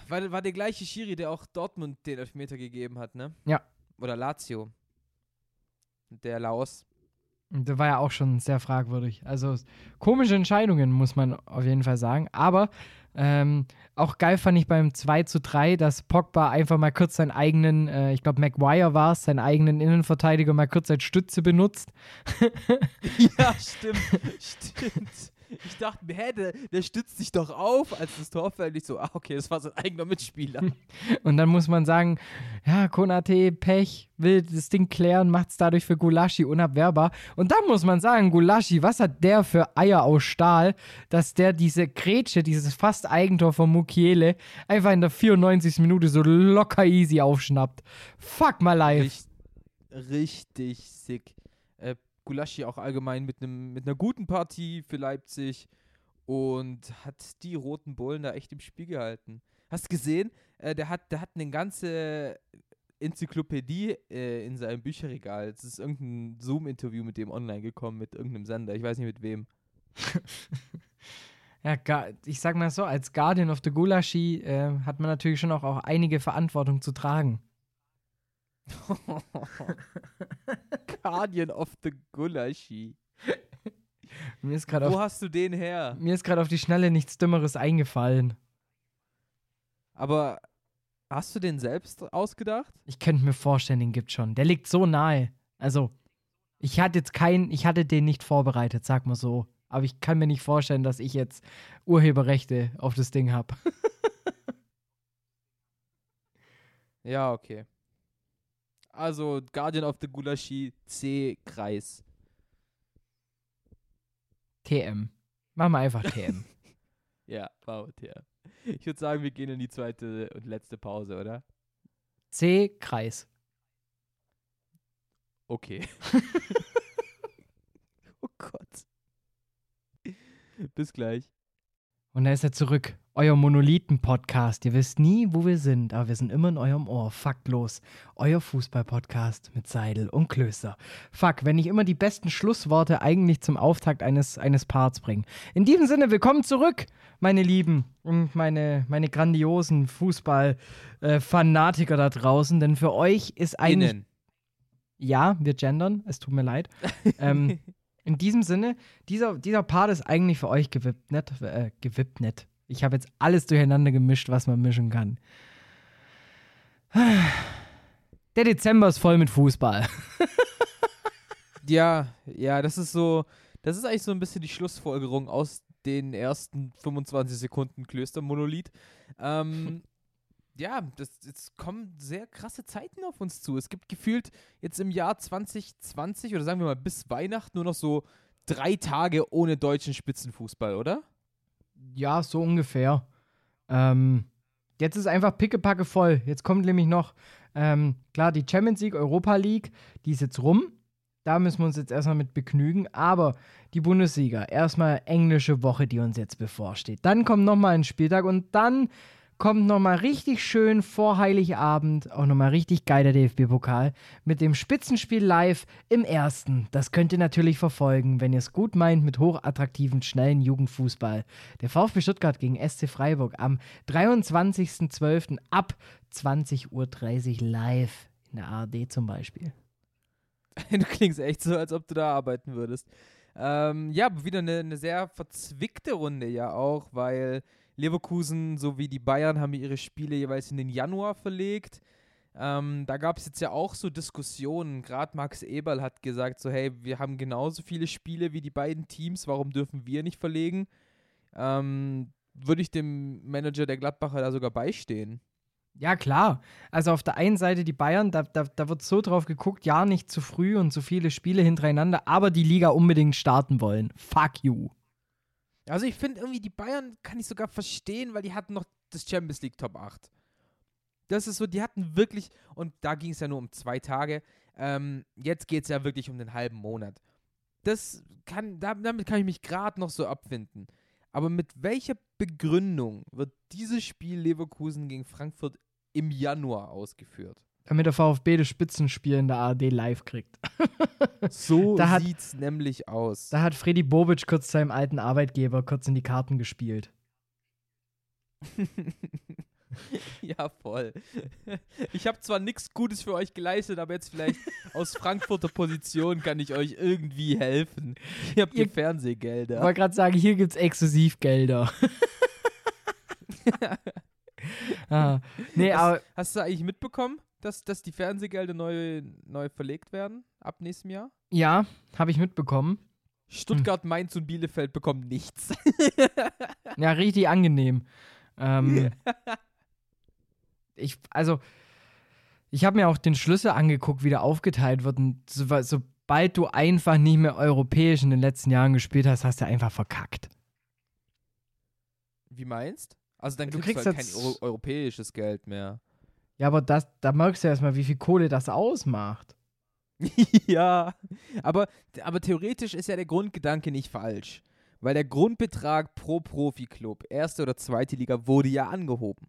war, war der gleiche Schiri, der auch Dortmund den Elfmeter gegeben hat, ne? Ja. Oder Lazio. Der Laos. Der war ja auch schon sehr fragwürdig. Also komische Entscheidungen, muss man auf jeden Fall sagen. Aber Ähm, auch geil fand ich beim 2 zu 3, dass Pogba einfach mal kurz seinen eigenen, äh, ich glaube Maguire war es, seinen eigenen Innenverteidiger mal kurz als Stütze benutzt. ja, stimmt. stimmt. Ich dachte mir, hä, der, der stützt sich doch auf, als das Tor fällt. Ich so, ah, okay, das war sein eigener Mitspieler. Und dann muss man sagen, ja, Konate, Pech, will das Ding klären, macht es dadurch für Gulaschi unabwehrbar. Und dann muss man sagen, Gulaschi, was hat der für Eier aus Stahl, dass der diese Grätsche, dieses fast Eigentor von Mukiele, einfach in der 94. Minute so locker easy aufschnappt. Fuck my life. Richtig, richtig sick. Gulaschi auch allgemein mit, einem mit einer guten Partie für Leipzig und hat die roten Bullen da echt im Spiel gehalten. Hast gesehen? Äh, der, hat, der hat eine ganze Enzyklopädie äh, in seinem Bücherregal. Es ist irgendein Zoom-Interview mit dem online gekommen, mit irgendeinem Sender. Ich weiß nicht mit wem. ja, ich sag mal so, als Guardian of the Gulaschi äh, hat man natürlich schon auch, auch einige Verantwortung zu tragen. Guardian of the Gulaschi. Mir ist Wo auf, hast du den her? Mir ist gerade auf die Schnelle nichts Dümmeres eingefallen. Aber hast du den selbst ausgedacht? Ich könnte mir vorstellen, den gibt schon. Der liegt so nahe. Also, ich hatte jetzt keinen, ich hatte den nicht vorbereitet, sag mal so. Aber ich kann mir nicht vorstellen, dass ich jetzt Urheberrechte auf das Ding habe. ja, okay. Also Guardian of the Gulashi C-Kreis. TM. Machen wir einfach TM. ja, wow, TM. Ich würde sagen, wir gehen in die zweite und letzte Pause, oder? C-Kreis. Okay. oh Gott. Bis gleich. Und da ist er zurück. Euer Monolithen-Podcast. Ihr wisst nie, wo wir sind, aber wir sind immer in eurem Ohr. Faktlos. Euer Fußball-Podcast mit Seidel und Klöster. Fuck, wenn ich immer die besten Schlussworte eigentlich zum Auftakt eines, eines Parts bringe. In diesem Sinne, willkommen zurück, meine Lieben und meine, meine grandiosen Fußball-Fanatiker da draußen. Denn für euch ist eigentlich. Innen. Ja, wir gendern, es tut mir leid. ähm, in diesem Sinne, dieser, dieser Part ist eigentlich für euch gewippt, nicht? Äh, nicht. Ich habe jetzt alles durcheinander gemischt, was man mischen kann. Der Dezember ist voll mit Fußball. ja, ja, das ist so, das ist eigentlich so ein bisschen die Schlussfolgerung aus den ersten 25 Sekunden Klöstermonolith. Ähm, ja, das, jetzt kommen sehr krasse Zeiten auf uns zu. Es gibt gefühlt jetzt im Jahr 2020 oder sagen wir mal bis Weihnachten nur noch so drei Tage ohne deutschen Spitzenfußball, oder? Ja, so ungefähr. Ähm, jetzt ist einfach pickepacke voll. Jetzt kommt nämlich noch, ähm, klar, die Champions League, Europa League, die ist jetzt rum. Da müssen wir uns jetzt erstmal mit begnügen. Aber die Bundesliga, erstmal englische Woche, die uns jetzt bevorsteht. Dann kommt nochmal ein Spieltag und dann kommt nochmal richtig schön vor Heiligabend, auch nochmal richtig geiler DFB-Pokal mit dem Spitzenspiel live im ersten. Das könnt ihr natürlich verfolgen, wenn ihr es gut meint mit hochattraktiven, schnellen Jugendfußball. Der VfB Stuttgart gegen SC Freiburg am 23.12. ab 20.30 Uhr live in der ARD zum Beispiel. Du klingst echt so, als ob du da arbeiten würdest. Ähm, ja, wieder eine, eine sehr verzwickte Runde ja auch, weil Leverkusen sowie die Bayern haben ihre Spiele jeweils in den Januar verlegt. Ähm, da gab es jetzt ja auch so Diskussionen. Gerade Max Eberl hat gesagt, so hey, wir haben genauso viele Spiele wie die beiden Teams, warum dürfen wir nicht verlegen? Ähm, Würde ich dem Manager der Gladbacher da sogar beistehen? Ja, klar. Also auf der einen Seite die Bayern, da, da, da wird so drauf geguckt, ja, nicht zu früh und zu viele Spiele hintereinander, aber die Liga unbedingt starten wollen. Fuck you. Also ich finde irgendwie, die Bayern kann ich sogar verstehen, weil die hatten noch das Champions League Top 8. Das ist so, die hatten wirklich, und da ging es ja nur um zwei Tage, ähm, jetzt geht es ja wirklich um den halben Monat. Das kann, damit kann ich mich gerade noch so abfinden. Aber mit welcher Begründung wird dieses Spiel Leverkusen gegen Frankfurt im Januar ausgeführt? Damit der VfB das Spitzenspiel in der ARD live kriegt. so da hat, sieht's nämlich aus. Da hat Freddy Bobic kurz seinem alten Arbeitgeber kurz in die Karten gespielt. ja, voll. Ich habe zwar nichts Gutes für euch geleistet, aber jetzt vielleicht aus Frankfurter Position kann ich euch irgendwie helfen. Ihr habt hier Fernsehgelder. Ich wollte gerade sagen, hier gibt's Exklusivgelder. ah, nee, Hast, aber hast du eigentlich mitbekommen, dass, dass die Fernsehgelder neu, neu verlegt werden ab nächstem Jahr? ja, habe ich mitbekommen. Stuttgart, Mainz und Bielefeld bekommen nichts. Ja, richtig angenehm. Ähm, ich, also, ich habe mir auch den Schlüssel angeguckt, wie der aufgeteilt wird. Und so, sobald du einfach nicht mehr europäisch in den letzten Jahren gespielt hast, hast du einfach verkackt. Wie meinst? Also dann Du kriegst, du halt kein Euro europäisches Geld mehr. Ja, aber das, da merkst du erstmal, wie viel Kohle das ausmacht. ja, aber, aber theoretisch ist ja der Grundgedanke nicht falsch. Weil der Grundbetrag pro Profiklub, erste oder zweite Liga, wurde ja angehoben.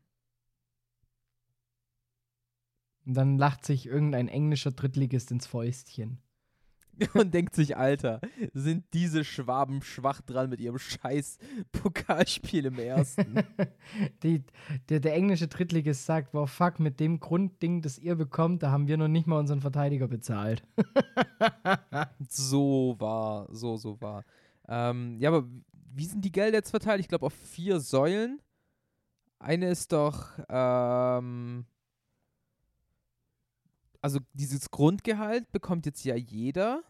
Und dann lacht sich irgendein englischer Drittligist ins Fäustchen. Und denkt sich, Alter, sind diese Schwaben schwach dran mit ihrem scheiß Pokalspiel im ersten? Die, der, der englische Drittligist sagt, wow, fuck, mit dem Grundding, das ihr bekommt, da haben wir noch nicht mal unseren Verteidiger bezahlt. so war, so, so war. Ähm, ja, aber wie sind die Gelder jetzt verteilt? Ich glaube auf vier Säulen. Eine ist doch, ähm, also dieses Grundgehalt bekommt jetzt ja jeder.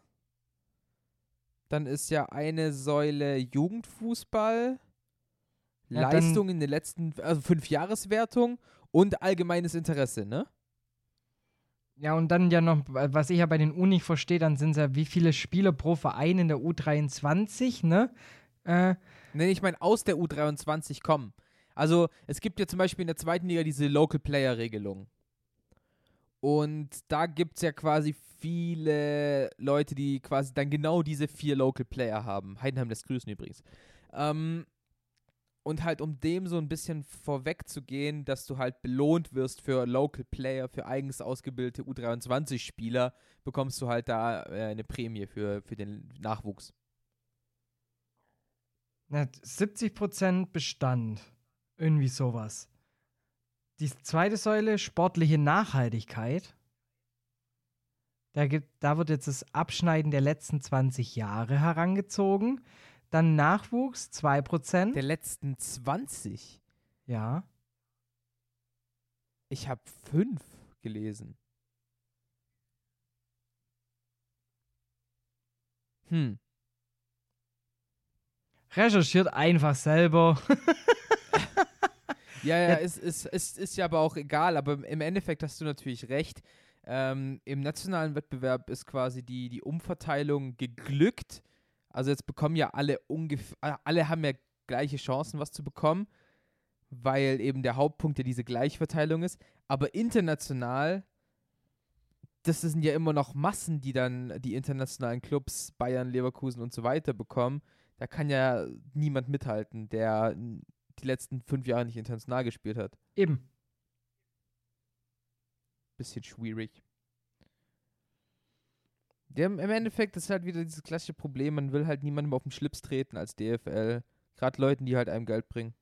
Dann ist ja eine Säule Jugendfußball, Ja, Leistung in den letzten, also fünf Jahreswertung und allgemeines Interesse, ne? Ja, und dann ja noch, was ich ja bei den U nicht verstehe, dann sind es ja, wie viele Spieler pro Verein in der U23, ne? Äh, Nee, ich meine, aus der U23 kommen. Also, es gibt ja zum Beispiel in der zweiten Liga diese Local Player Regelung. Und da gibt es ja quasi viele Leute, die quasi dann genau diese vier Local Player haben. Heidenheim lässt grüßen übrigens. Ähm, und halt, um dem so ein bisschen vorwegzugehen, dass du halt belohnt wirst für Local Player, für eigens ausgebildete U23-Spieler, bekommst du halt da äh, eine Prämie für, für den Nachwuchs. na, 70% Bestand. Irgendwie sowas. Die zweite Säule, sportliche Nachhaltigkeit. Da, gibt, da wird jetzt das Abschneiden der letzten 20 Jahre herangezogen. Dann Nachwuchs, 2%. Der letzten 20. ja. Ich habe fünf gelesen. Hm. Recherchiert einfach selber. Ja, ja, Ja. Es, es, es ist ja aber auch egal, aber im Endeffekt hast du natürlich recht. Ähm, Im nationalen Wettbewerb ist quasi die, die Umverteilung geglückt. Also jetzt bekommen ja alle ungefähr, alle haben ja gleiche Chancen, was zu bekommen, weil eben der Hauptpunkt ja diese Gleichverteilung ist. Aber international, das sind ja immer noch Massen, die dann die internationalen Clubs, Bayern, Leverkusen und so weiter bekommen. Da kann ja niemand mithalten, der die letzten fünf Jahre nicht international gespielt hat. Eben. Bisschen schwierig. Ja, Im Endeffekt ist halt wieder dieses klassische Problem, man will halt niemandem auf den Schlips treten als DFL. Gerade Leuten, die halt einem Geld bringen.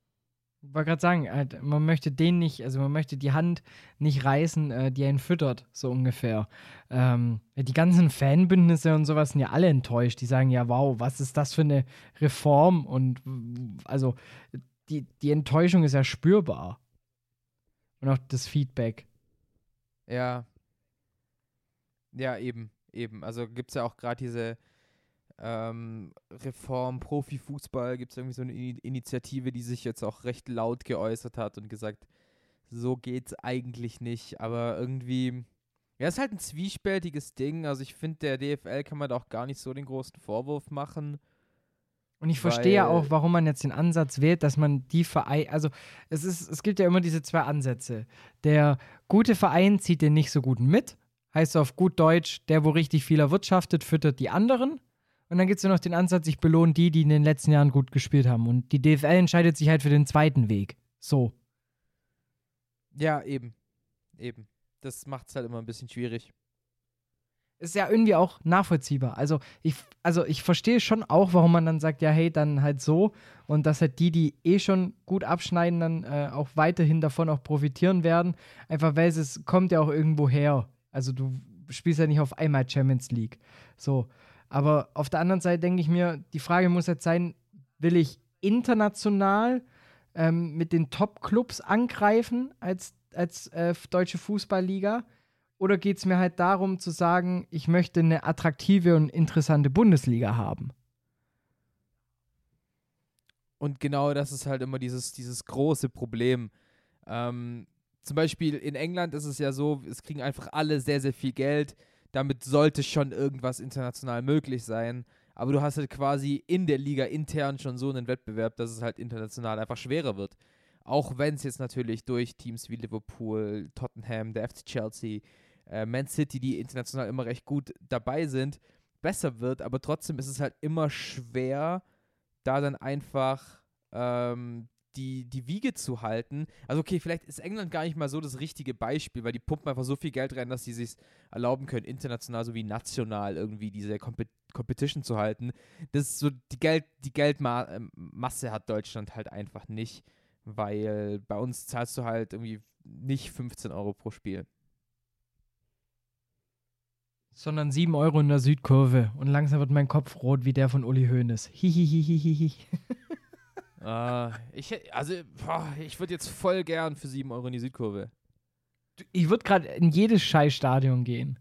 Ich wollte gerade sagen, halt, man möchte den nicht, also man möchte die Hand nicht reißen, äh, die einen füttert, so ungefähr. Ähm, die ganzen Fanbündnisse und sowas sind ja alle enttäuscht. Die sagen ja, wow, was ist das für eine Reform? Und also die, die Enttäuschung ist ja spürbar. Und auch das Feedback. Ja. Ja, eben, eben. Also gibt es ja auch gerade diese ähm, Reform Profifußball, gibt es irgendwie so eine I Initiative, die sich jetzt auch recht laut geäußert hat und gesagt, so geht's eigentlich nicht, aber irgendwie ja, ist halt ein zwiespältiges Ding. Also ich finde, der DFL kann man da auch gar nicht so den großen Vorwurf machen. Und ich verstehe ja auch, warum man jetzt den Ansatz wählt, dass man die Vereine, also es ist, es gibt ja immer diese zwei Ansätze. Der gute Verein zieht den nicht so guten mit, heißt auf gut Deutsch, der, wo richtig viel erwirtschaftet, füttert die anderen. Und dann gibt es ja noch den Ansatz, ich belohne die, die in den letzten Jahren gut gespielt haben. Und die DFL entscheidet sich halt für den zweiten Weg. So. Ja, eben. Eben. Das macht es halt immer ein bisschen schwierig. Ist ja irgendwie auch nachvollziehbar. Also ich, also ich verstehe schon auch, warum man dann sagt, ja, hey, dann halt so. Und dass halt die, die eh schon gut abschneiden, dann äh, auch weiterhin davon auch profitieren werden. Einfach weil es- kommt ja auch irgendwo her. Also du spielst ja nicht auf einmal Champions League. So. Aber auf der anderen Seite denke ich mir, die Frage muss jetzt sein, will ich international ähm, mit den Top-Clubs angreifen als, als äh, deutsche Fußballliga? Oder geht es mir halt darum zu sagen, ich möchte eine attraktive und interessante Bundesliga haben? Und genau das ist halt immer dieses, dieses große Problem. Ähm, zum Beispiel in England ist es ja so, es kriegen einfach alle sehr, sehr viel Geld. Damit sollte schon irgendwas international möglich sein. Aber du hast halt quasi in der Liga intern schon so einen Wettbewerb, dass es halt international einfach schwerer wird. Auch wenn es jetzt natürlich durch Teams wie Liverpool, Tottenham, der FC Chelsea, äh, Man City, die international immer recht gut dabei sind, besser wird. Aber trotzdem ist es halt immer schwer, da dann einfach ähm, die, die Wiege zu halten. Also okay, vielleicht ist England gar nicht mal so das richtige Beispiel, weil die pumpen einfach so viel Geld rein, dass sie sich erlauben können, international sowie national irgendwie diese Compe Competition zu halten. Das ist so, die, Geld, die Geldmasse ähm, hat Deutschland halt einfach nicht, weil bei uns zahlst du halt irgendwie nicht 15 Euro pro Spiel. Sondern 7 Euro in der Südkurve. Und langsam wird mein Kopf rot wie der von Uli Hoeneß. Hihihihihi. Uh, ich, also, boah, ich würde jetzt voll gern für 7 Euro in die Südkurve. Ich würde gerade in jedes Scheißstadion gehen.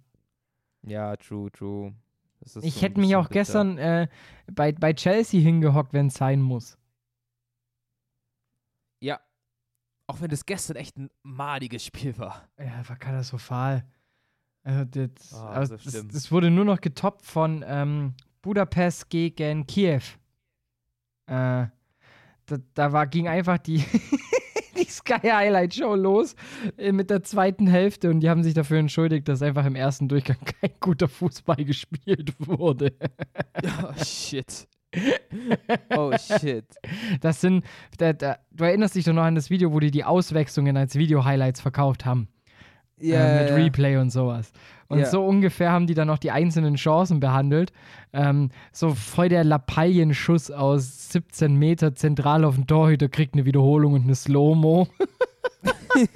Ja, true, true. ich so hätte mich auch bitter. gestern äh, bei, bei Chelsea hingehockt, wenn es sein muss. Ja. Auch wenn das gestern echt ein madiges Spiel war. Ja, war katastrophal. Also das, oh, also das, das, wurde nur noch getoppt von ähm, Budapest gegen Kiew. Äh, da, da war, ging einfach die, die Sky Highlight Show los äh, mit der zweiten Hälfte und die haben sich dafür entschuldigt, dass einfach im ersten Durchgang kein guter Fußball gespielt wurde. oh shit. oh shit. Das sind, da, da, du erinnerst dich doch noch an das Video, wo die die Auswechslungen als Video-Highlights verkauft haben. Yeah, äh, mit Replay und sowas. Und yeah. so ungefähr haben die dann noch die einzelnen Chancen behandelt. Ähm, so voll der Lappalienschuss aus 17 Meter zentral auf den Torhüter kriegt eine Wiederholung und eine Slow-Mo.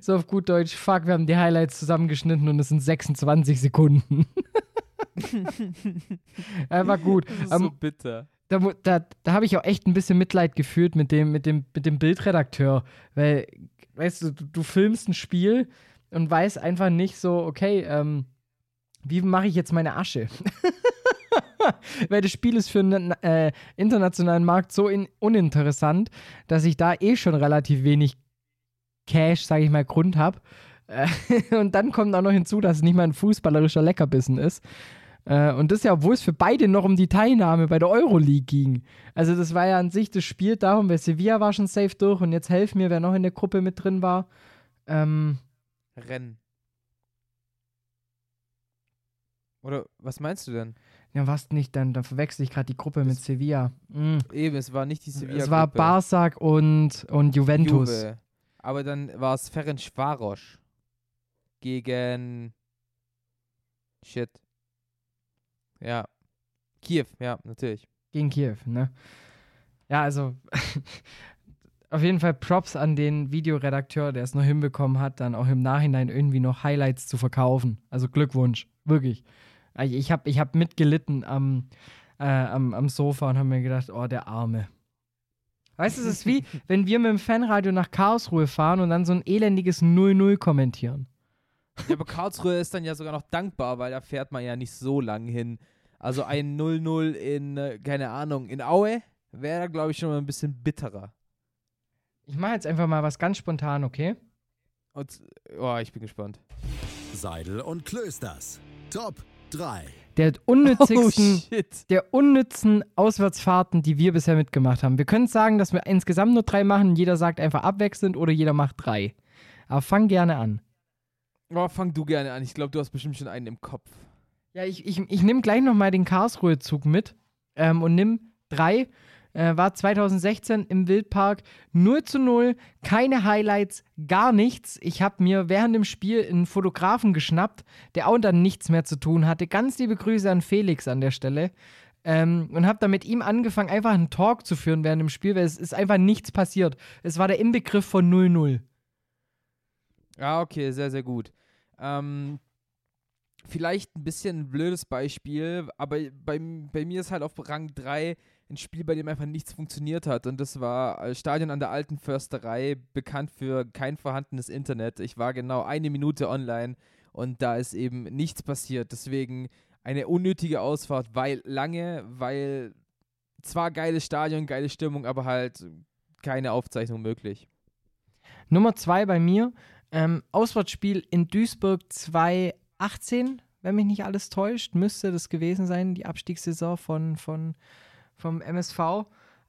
so auf gut Deutsch, fuck, wir haben die Highlights zusammengeschnitten und es sind 26 Sekunden. er war gut. Das ist um, so ähm, bitter da, da, da habe ich auch echt ein bisschen Mitleid gefühlt mit dem, mit dem, mit dem Bildredakteur. Weil, weißt du, du, du filmst ein Spiel und weißt einfach nicht so, okay, ähm, wie mache ich jetzt meine Asche? weil das Spiel ist für einen äh, internationalen Markt so in, uninteressant, dass ich da eh schon relativ wenig Cash, sage ich mal, Grund habe. Äh, und dann kommt auch noch hinzu, dass es nicht mal ein fußballerischer Leckerbissen ist. Äh, und das ja, obwohl es für beide noch um die Teilnahme bei der Euroleague ging. Also das war ja an sich das Spiel darum, weil Sevilla war schon safe durch und jetzt helf mir, wer noch in der Gruppe mit drin war. Ähm, Rennen. Oder was meinst du denn? Ja, was nicht, dann, dann verwechsel ich gerade die Gruppe das mit Sevilla. Mhm. Eben, es war nicht die Sevilla. Es war Barsak und, und Juventus. Juve. Aber dann war es Ferencvaros gegen Shit. Ja. Kiew, ja, natürlich. Gegen Kiew, ne? Ja, also auf jeden Fall Props an den Videoredakteur, der es noch hinbekommen hat, dann auch im Nachhinein irgendwie noch Highlights zu verkaufen. Also Glückwunsch, wirklich. Ich habe ich hab mitgelitten am, äh, am, am Sofa und habe mir gedacht, oh, der Arme. Weißt du, es ist wie, wenn wir mit dem Fanradio nach Karlsruhe fahren und dann so ein elendiges 0-0 kommentieren. Ja, aber Karlsruhe ist dann ja sogar noch dankbar, weil da fährt man ja nicht so lang hin. Also ein 0-0 in, äh, keine Ahnung, in Aue wäre, glaube ich, schon mal ein bisschen bitterer. Ich mache jetzt einfach mal was ganz spontan, okay? Und, oh, ich bin gespannt. Seidel und Klösters. Top 3. Der unnützigsten, oh, der unnützen Auswärtsfahrten, die wir bisher mitgemacht haben. Wir können sagen, dass wir insgesamt nur drei machen. Jeder sagt einfach abwechselnd oder jeder macht drei. Aber fang gerne an. Oh, fang du gerne an. Ich glaube, du hast bestimmt schon einen im Kopf. Ja, ich, ich, ich nehme gleich nochmal den Karlsruhe-Zug mit ähm, und nimm drei. Äh, war 2016 im Wildpark 0 zu 0, keine Highlights, gar nichts. Ich habe mir während dem Spiel einen Fotografen geschnappt, der auch dann nichts mehr zu tun hatte. Ganz liebe Grüße an Felix an der Stelle. Ähm, und habe dann mit ihm angefangen, einfach einen Talk zu führen während dem Spiel, weil es ist einfach nichts passiert. Es war der Inbegriff von 0-0. Ah, okay, sehr, sehr gut. Ähm, vielleicht ein bisschen ein blödes Beispiel, aber bei, bei mir ist halt auf Rang 3 ein Spiel, bei dem einfach nichts funktioniert hat. Und das war äh, Stadion an der Alten Försterei, bekannt für kein vorhandenes Internet. Ich war genau eine Minute online und da ist eben nichts passiert. Deswegen eine unnötige Ausfahrt, weil lange, weil zwar geiles Stadion, geile Stimmung, aber halt keine Aufzeichnung möglich. Nummer zwei bei mir, ähm, Auswärtsspiel in Duisburg 2018, wenn mich nicht alles täuscht, müsste das gewesen sein, die Abstiegssaison von, von, vom MSV. Ähm,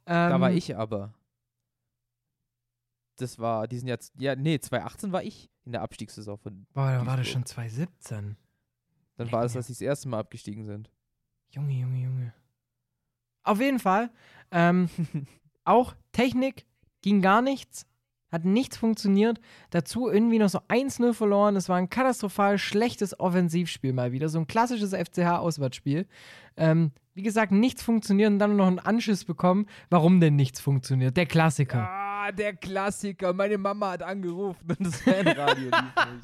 Da war ich aber. Das war, diesen Jahr, ja, nee, 2018 war ich in der Abstiegssaison von. Boah, dann war das schon 2017. Dann war es, dass sie das erste Mal abgestiegen sind. Junge, Junge, Junge. Auf jeden Fall. Ähm, auch Technik ging gar nichts. Hat nichts funktioniert. Dazu irgendwie noch so 1-0 verloren. Es war ein katastrophal schlechtes Offensivspiel mal wieder. So ein klassisches FCH-Auswärtsspiel. Ähm, wie gesagt, nichts funktioniert und dann noch einen Anschiss bekommen. Warum denn nichts funktioniert? Der Klassiker. Ah, der Klassiker. Meine Mama hat angerufen und das Fanradio lief nicht.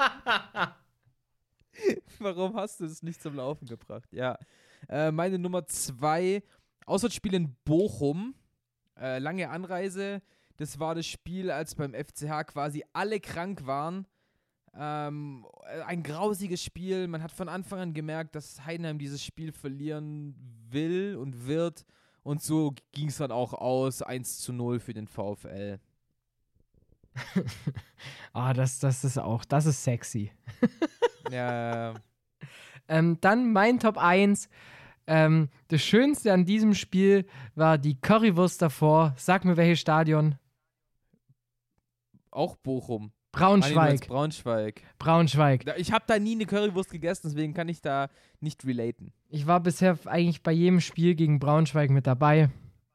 Warum hast du es nicht zum Laufen gebracht? Ja. Äh, meine Nummer zwei, Auswärtsspiel in Bochum. Äh, lange Anreise. Das war das Spiel, als beim FCH quasi alle krank waren. Ähm, äh, ein grausiges Spiel. Man hat von Anfang an gemerkt, dass Heidenheim dieses Spiel verlieren will und wird. Und so ging es dann auch aus. 1 zu 0 für den VfL. Ah, das, das ist auch, das ist sexy. Ja, Ähm, dann mein Top 1. Ähm, das Schönste an diesem Spiel war die Currywurst davor. Sag mir, welches Stadion? Auch Bochum. Braunschweig. Braunschweig. Braunschweig. Ich habe da nie eine Currywurst gegessen, deswegen kann ich da nicht relaten. Ich war bisher eigentlich bei jedem Spiel gegen Braunschweig mit dabei.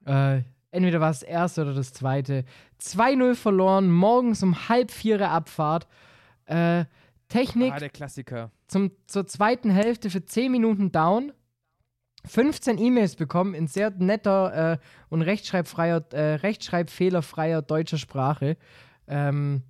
Äh, entweder war es das erste oder das zweite. 2-0 verloren, morgens um halb vier Abfahrt. Äh, Technik Ah, der Klassiker. zum, zur zweiten Hälfte für 10 Minuten down. 15 E-Mails bekommen in sehr netter äh, und rechtschreibfreier, äh, rechtschreibfehlerfreier deutscher Sprache. Ähm,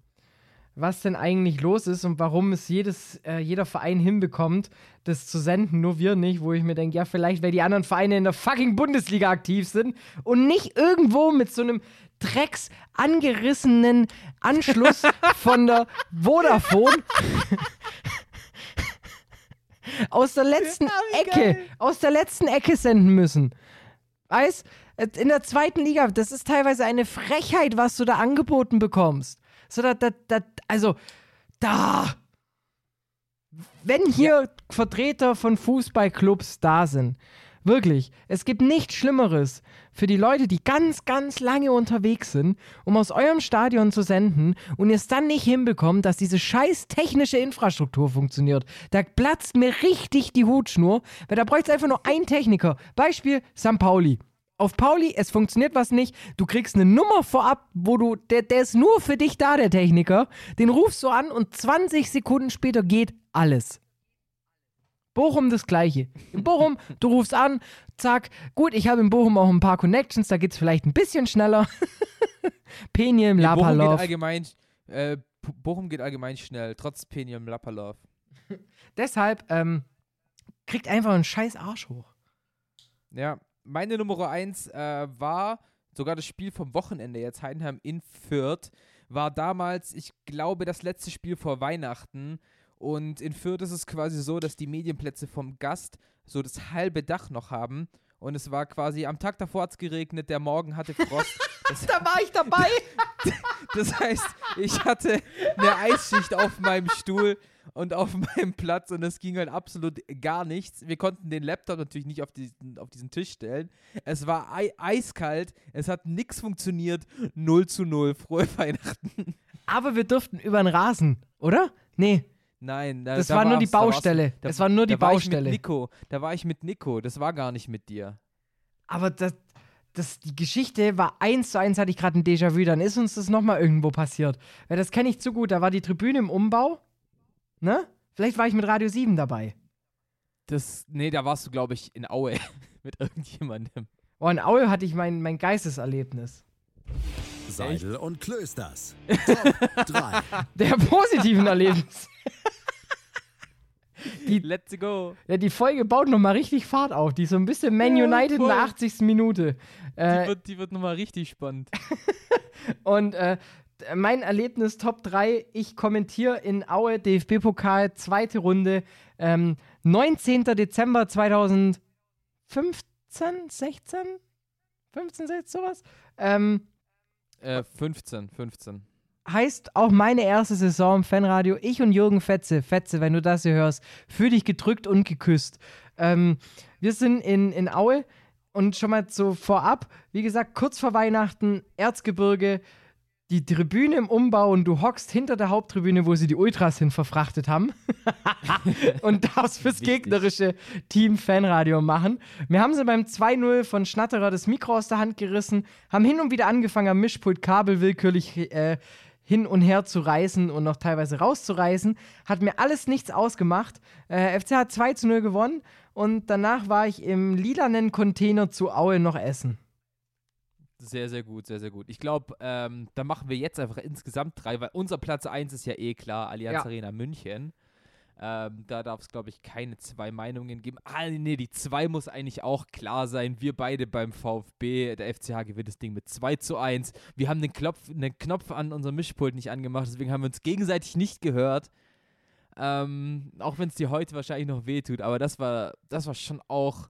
was denn eigentlich los ist und warum es jedes, äh, jeder Verein hinbekommt, das zu senden, nur wir nicht, wo ich mir denke, ja, vielleicht, weil die anderen Vereine in der fucking Bundesliga aktiv sind und nicht irgendwo mit so einem drecks angerissenen Anschluss von der Vodafone aus der letzten Ecke, aus der letzten Ecke senden müssen. Weißt, in der zweiten Liga, das ist teilweise eine Frechheit, was du da angeboten bekommst. So, da, da, da, also, da. Wenn hier Vertreter von Fußballclubs da sind, wirklich, es gibt nichts Schlimmeres für die Leute, die ganz, ganz lange unterwegs sind, um aus eurem Stadion zu senden und ihr es dann nicht hinbekommt, dass diese scheiß technische Infrastruktur funktioniert. Da platzt mir richtig die Hutschnur, weil da bräuchte es einfach nur einen Techniker. Beispiel St. Pauli. Auf Pauli, es funktioniert was nicht. Du kriegst eine Nummer vorab, wo du, der, der ist nur für dich da, der Techniker. Den rufst du an und 20 Sekunden später geht alles. Bochum das gleiche. In Bochum, du rufst an, zack, gut, ich habe in Bochum auch ein paar Connections, da geht es vielleicht ein bisschen schneller. Peniem, Nee, Bochum geht Lapalov. allgemein, äh, Bochum geht allgemein schnell, trotz Penium Lapalov. Deshalb, ähm, kriegt einfach einen scheiß Arsch hoch. Ja, meine Nummer 1 äh, war sogar das Spiel vom Wochenende jetzt, Heidenheim in Fürth, war damals, ich glaube, das letzte Spiel vor Weihnachten. Und in Fürth ist es quasi so, dass die Medienplätze vom Gast so das halbe Dach noch haben. Und es war quasi, am Tag davor hat es geregnet, der Morgen hatte Frost. Das, Da war ich dabei. das heißt, ich hatte eine Eisschicht auf meinem Stuhl und auf meinem Platz und es ging halt absolut gar nichts. Wir konnten den Laptop natürlich nicht auf diesen, auf diesen Tisch stellen. Es war ei eiskalt, es hat nichts funktioniert. 0 zu 0. Frohe Weihnachten. Aber wir durften über den Rasen, oder? Nee. Nein, da, Das da war nur die Baustelle. Da, Das war nur die da war Ich Baustelle. mit Nico. Da war ich mit Nico. Das war gar nicht mit dir. Aber das, das, die Geschichte war eins zu eins, hatte ich gerade ein Déjà-vu. Dann ist uns das nochmal irgendwo passiert. Weil das kenne ich zu gut. Da war die Tribüne im Umbau. Ne? Vielleicht war ich mit Radio 7 dabei. Das, nee, da warst du, glaube ich, in Aue mit irgendjemandem. Oh, in Aue hatte ich mein, mein Geisteserlebnis. Seidel und Klösters. Top 3. Der positiven Erlebnis. die, Let's go. ja, die Folge baut nochmal richtig Fahrt auf. Die ist so ein bisschen Man Ja, United in der voll. 80. Minute. Die Äh, wird, die wird nochmal richtig spannend. und äh, mein Erlebnis Top 3, ich kommentiere in Aue DFB-Pokal, zweite Runde, ähm, 19. Dezember 2015, 16? 15, 16, sowas? Ähm, Äh, 15, 15. heißt auch meine erste Saison im Fanradio. Ich und Jürgen Fetze, Fetze, wenn du das hier hörst, für dich gedrückt und geküsst. Ähm, wir sind in, in Aue und schon mal so vorab, wie gesagt, kurz vor Weihnachten, Erzgebirge, die Tribüne im Umbau und du hockst hinter der Haupttribüne, wo sie die Ultras hin verfrachtet haben und darfst fürs gegnerische Team Fanradio machen. Wir haben sie beim 2-0 von Schnatterer das Mikro aus der Hand gerissen, haben hin und wieder angefangen, am Mischpult Kabel willkürlich äh, hin und her zu reißen und noch teilweise rauszureißen. Hat mir alles nichts ausgemacht. Äh, FC hat 2 zu 0 gewonnen und danach war ich im lilanen Container zu Aue noch essen. Sehr, sehr gut, sehr, sehr gut. Ich glaube, ähm, da machen wir jetzt einfach insgesamt drei, weil unser Platz 1 ist ja eh klar, Allianz Ja. Arena München. Ähm, da darf es, glaube ich, keine zwei Meinungen geben. Ah, nee, die zwei muss eigentlich auch klar sein. Wir beide beim VfB, der FCH gewinnt das Ding mit 2 zu 1. Wir haben den, Klopf, den Knopf an unserem Mischpult nicht angemacht, deswegen haben wir uns gegenseitig nicht gehört. Ähm, auch wenn es dir heute wahrscheinlich noch wehtut, aber das war, das war schon auch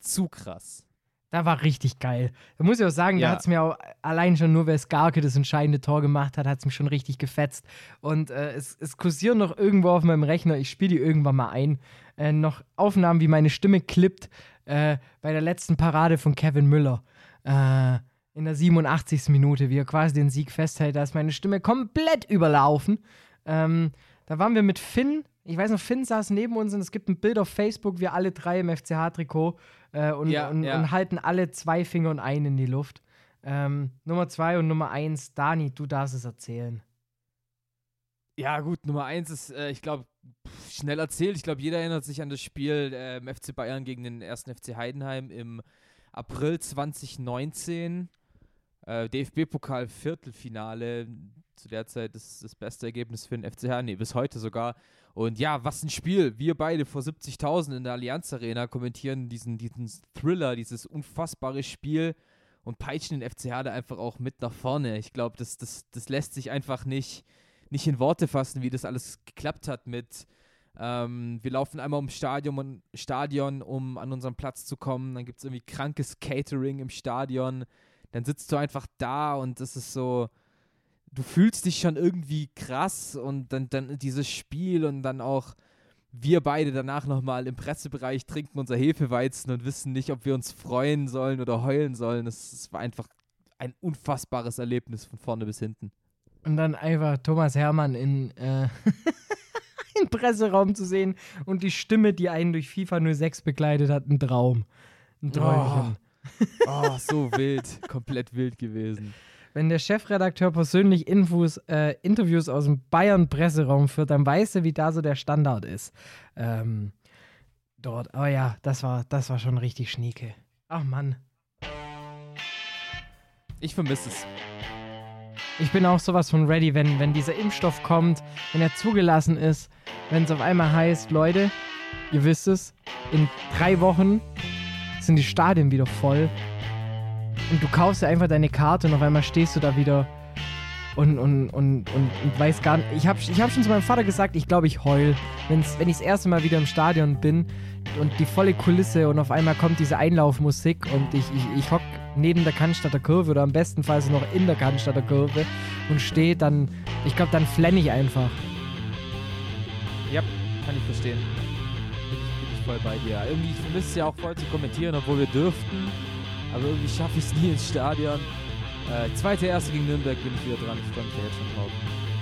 zu krass. Da war richtig geil. Da muss ich auch sagen, da Ja. hat es mir auch allein schon nur, wer Skarke das entscheidende Tor gemacht hat, hat es mich schon richtig gefetzt. Und äh, es, es kursieren noch irgendwo auf meinem Rechner, ich spiele die irgendwann mal ein, äh, noch Aufnahmen, wie meine Stimme klippt äh, bei der letzten Parade von Kevin Müller. Äh, in der 87. Minute, wie er quasi den Sieg festhält, da ist meine Stimme komplett überlaufen. Ähm, da waren wir mit Finn. Ich weiß noch, Finn saß neben uns und es gibt ein Bild auf Facebook, wir alle drei im FCH-Trikot äh, und, Ja, und, ja. und halten alle zwei Finger und einen in die Luft. Ähm, Nummer zwei und Nummer eins, Dani, du darfst es erzählen. Ja, gut, Nummer eins ist, äh, ich glaube, schnell erzählt. Ich glaube, jeder erinnert sich an das Spiel äh, im FC Bayern gegen den ersten FC Heidenheim im April 2019. Äh, DFB-Pokal Viertelfinale. Zu der Zeit das, das beste Ergebnis für den FCH. Nee, bis heute sogar. Und ja, was ein Spiel. Wir beide vor 70.000 in der Allianz Arena kommentieren diesen, diesen Thriller, dieses unfassbare Spiel und peitschen den FCH da einfach auch mit nach vorne. Ich glaube, das, das, das lässt sich einfach nicht, nicht in Worte fassen, wie das alles geklappt hat mit ähm, wir laufen einmal ums Stadion, Stadion, um an unseren Platz zu kommen. Dann gibt es irgendwie krankes Catering im Stadion. Dann sitzt du einfach da und das ist so, du fühlst dich schon irgendwie krass und dann, dann dieses Spiel und dann auch wir beide danach nochmal im Pressebereich trinken unser Hefeweizen und wissen nicht, ob wir uns freuen sollen oder heulen sollen. Es, war einfach ein unfassbares Erlebnis von vorne bis hinten. Und dann einfach Thomas Hermann in, äh, im Presseraum zu sehen und die Stimme, die einen durch FIFA 06 begleitet hat, ein Traum. Ein Träumchen. Oh, so wild, komplett wild gewesen. Wenn der Chefredakteur persönlich Infos, äh, Interviews aus dem Bayern-Presseraum führt, dann weiß er, wie da so der Standard ist. Ähm, dort. Aber ja, das war, das war schon richtig schnieke. Ach Mann. Ich vermisse es. Ich bin auch sowas von ready, wenn, wenn dieser Impfstoff kommt, wenn er zugelassen ist, wenn es auf einmal heißt, Leute, ihr wisst es, in drei Wochen sind die Stadien wieder voll und du kaufst dir einfach deine Karte und auf einmal stehst du da wieder und, und, und, und, und weißt gar nicht. Ich habe ich hab schon zu meinem Vater gesagt, ich glaube, ich heul, wenn's, wenn ich das erste Mal wieder im Stadion bin und die volle Kulisse und auf einmal kommt diese Einlaufmusik und ich, ich, ich hock neben der Cannstatter Kurve oder am bestenfalls noch in der Cannstatter Kurve und stehe dann, ich glaube, dann flenne ich einfach. Ja, kann ich verstehen. Bin ich, bin ich voll bei dir. Irgendwie, ich vermisse ja auch voll zu kommentieren, obwohl wir dürften. Aber irgendwie schaffe ich es nie ins Stadion. Äh, zweite erste gegen Nürnberg bin ich wieder dran. Ich freue mich da jetzt schon drauf.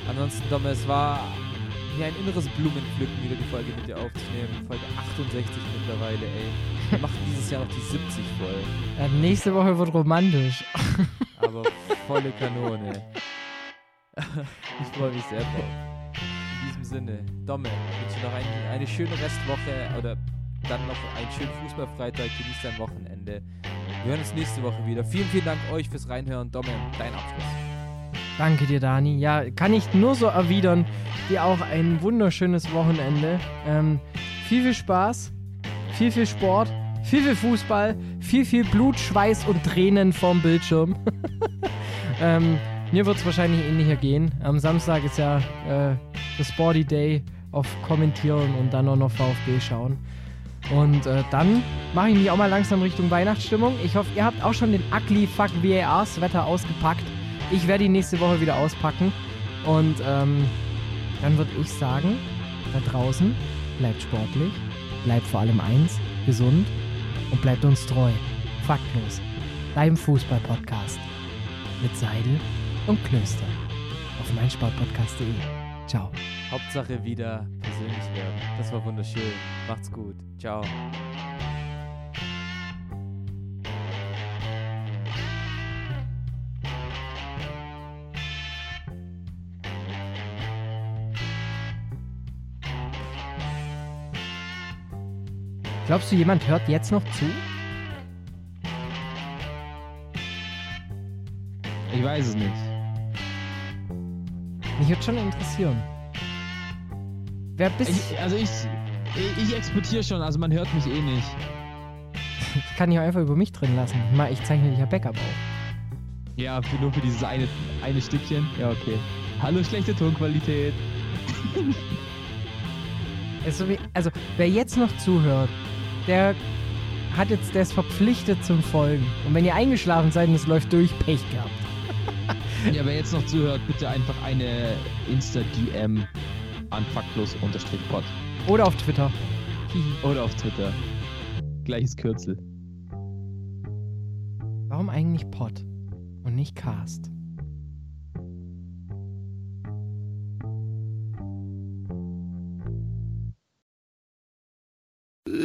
Ansonsten, Domme, es war mir ein inneres Blumenpflücken, wieder die Folge mit dir aufzunehmen. Folge 68 mittlerweile, ey. Wir machen dieses Jahr noch die 70 voll. Äh, nächste Woche wird romantisch. Aber volle Kanone. ich freue mich sehr drauf. In diesem Sinne, Domme, ich wünsche noch eine, eine schöne Restwoche oder dann noch einen schönen Fußballfreitag. Genießt dein Wochenende. Wir hören uns nächste Woche wieder. Vielen, vielen Dank euch fürs Reinhören. Domme, dein Abschluss. Danke dir, Dani. Ja, kann ich nur so erwidern. Dir auch ein wunderschönes Wochenende. Ähm, viel, viel Spaß, viel, viel Sport, viel, viel Fußball, viel, viel Blut, Schweiß und Tränen vorm Bildschirm. ähm, mir wird es wahrscheinlich ähnlicher gehen. Am Samstag ist ja äh, das Sporty Day auf Kommentieren und dann auch noch VfB schauen. Und äh, dann mache ich mich auch mal langsam Richtung Weihnachtsstimmung. Ich hoffe, ihr habt auch schon den Ugly Fuck VAR Sweater ausgepackt. Ich werde ihn nächste Woche wieder auspacken. Und ähm, dann würde ich sagen, da draußen, bleibt sportlich, bleibt vor allem eins, gesund und bleibt uns treu. Faktlos. Deinem Fußball-Podcast. Mit Seidel und Klöster. Auf meinsportpodcast.de. Ciao. Hauptsache wieder werden. Das war wunderschön. Macht's gut. Ciao. Glaubst du, jemand hört jetzt noch zu? Ich weiß es nicht. Mich würde schon interessieren. Wer bist Ich, also ich, ich, exportiere schon, also man hört mich eh nicht. Ich kann dich auch einfach über mich drin lassen. Mal, ich zeichne dich ja Backup auf. Ja, für, nur für dieses eine, eine Stückchen. Ja, okay. Hallo, schlechte Tonqualität. Also, also, wer jetzt noch zuhört, der hat jetzt, der ist verpflichtet zum Folgen. Und wenn ihr eingeschlafen seid und es läuft durch, Pech gehabt. Ja, wer jetzt noch zuhört, bitte einfach eine Insta-DM an faktlos-pod. Oder auf Twitter. Oder auf Twitter. Gleiches Kürzel. Warum eigentlich Pod und nicht Cast?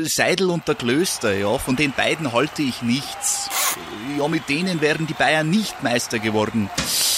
Seidel und der Klöster, ja, von den beiden halte ich nichts. Ja, mit denen wären die Bayern nicht Meister geworden.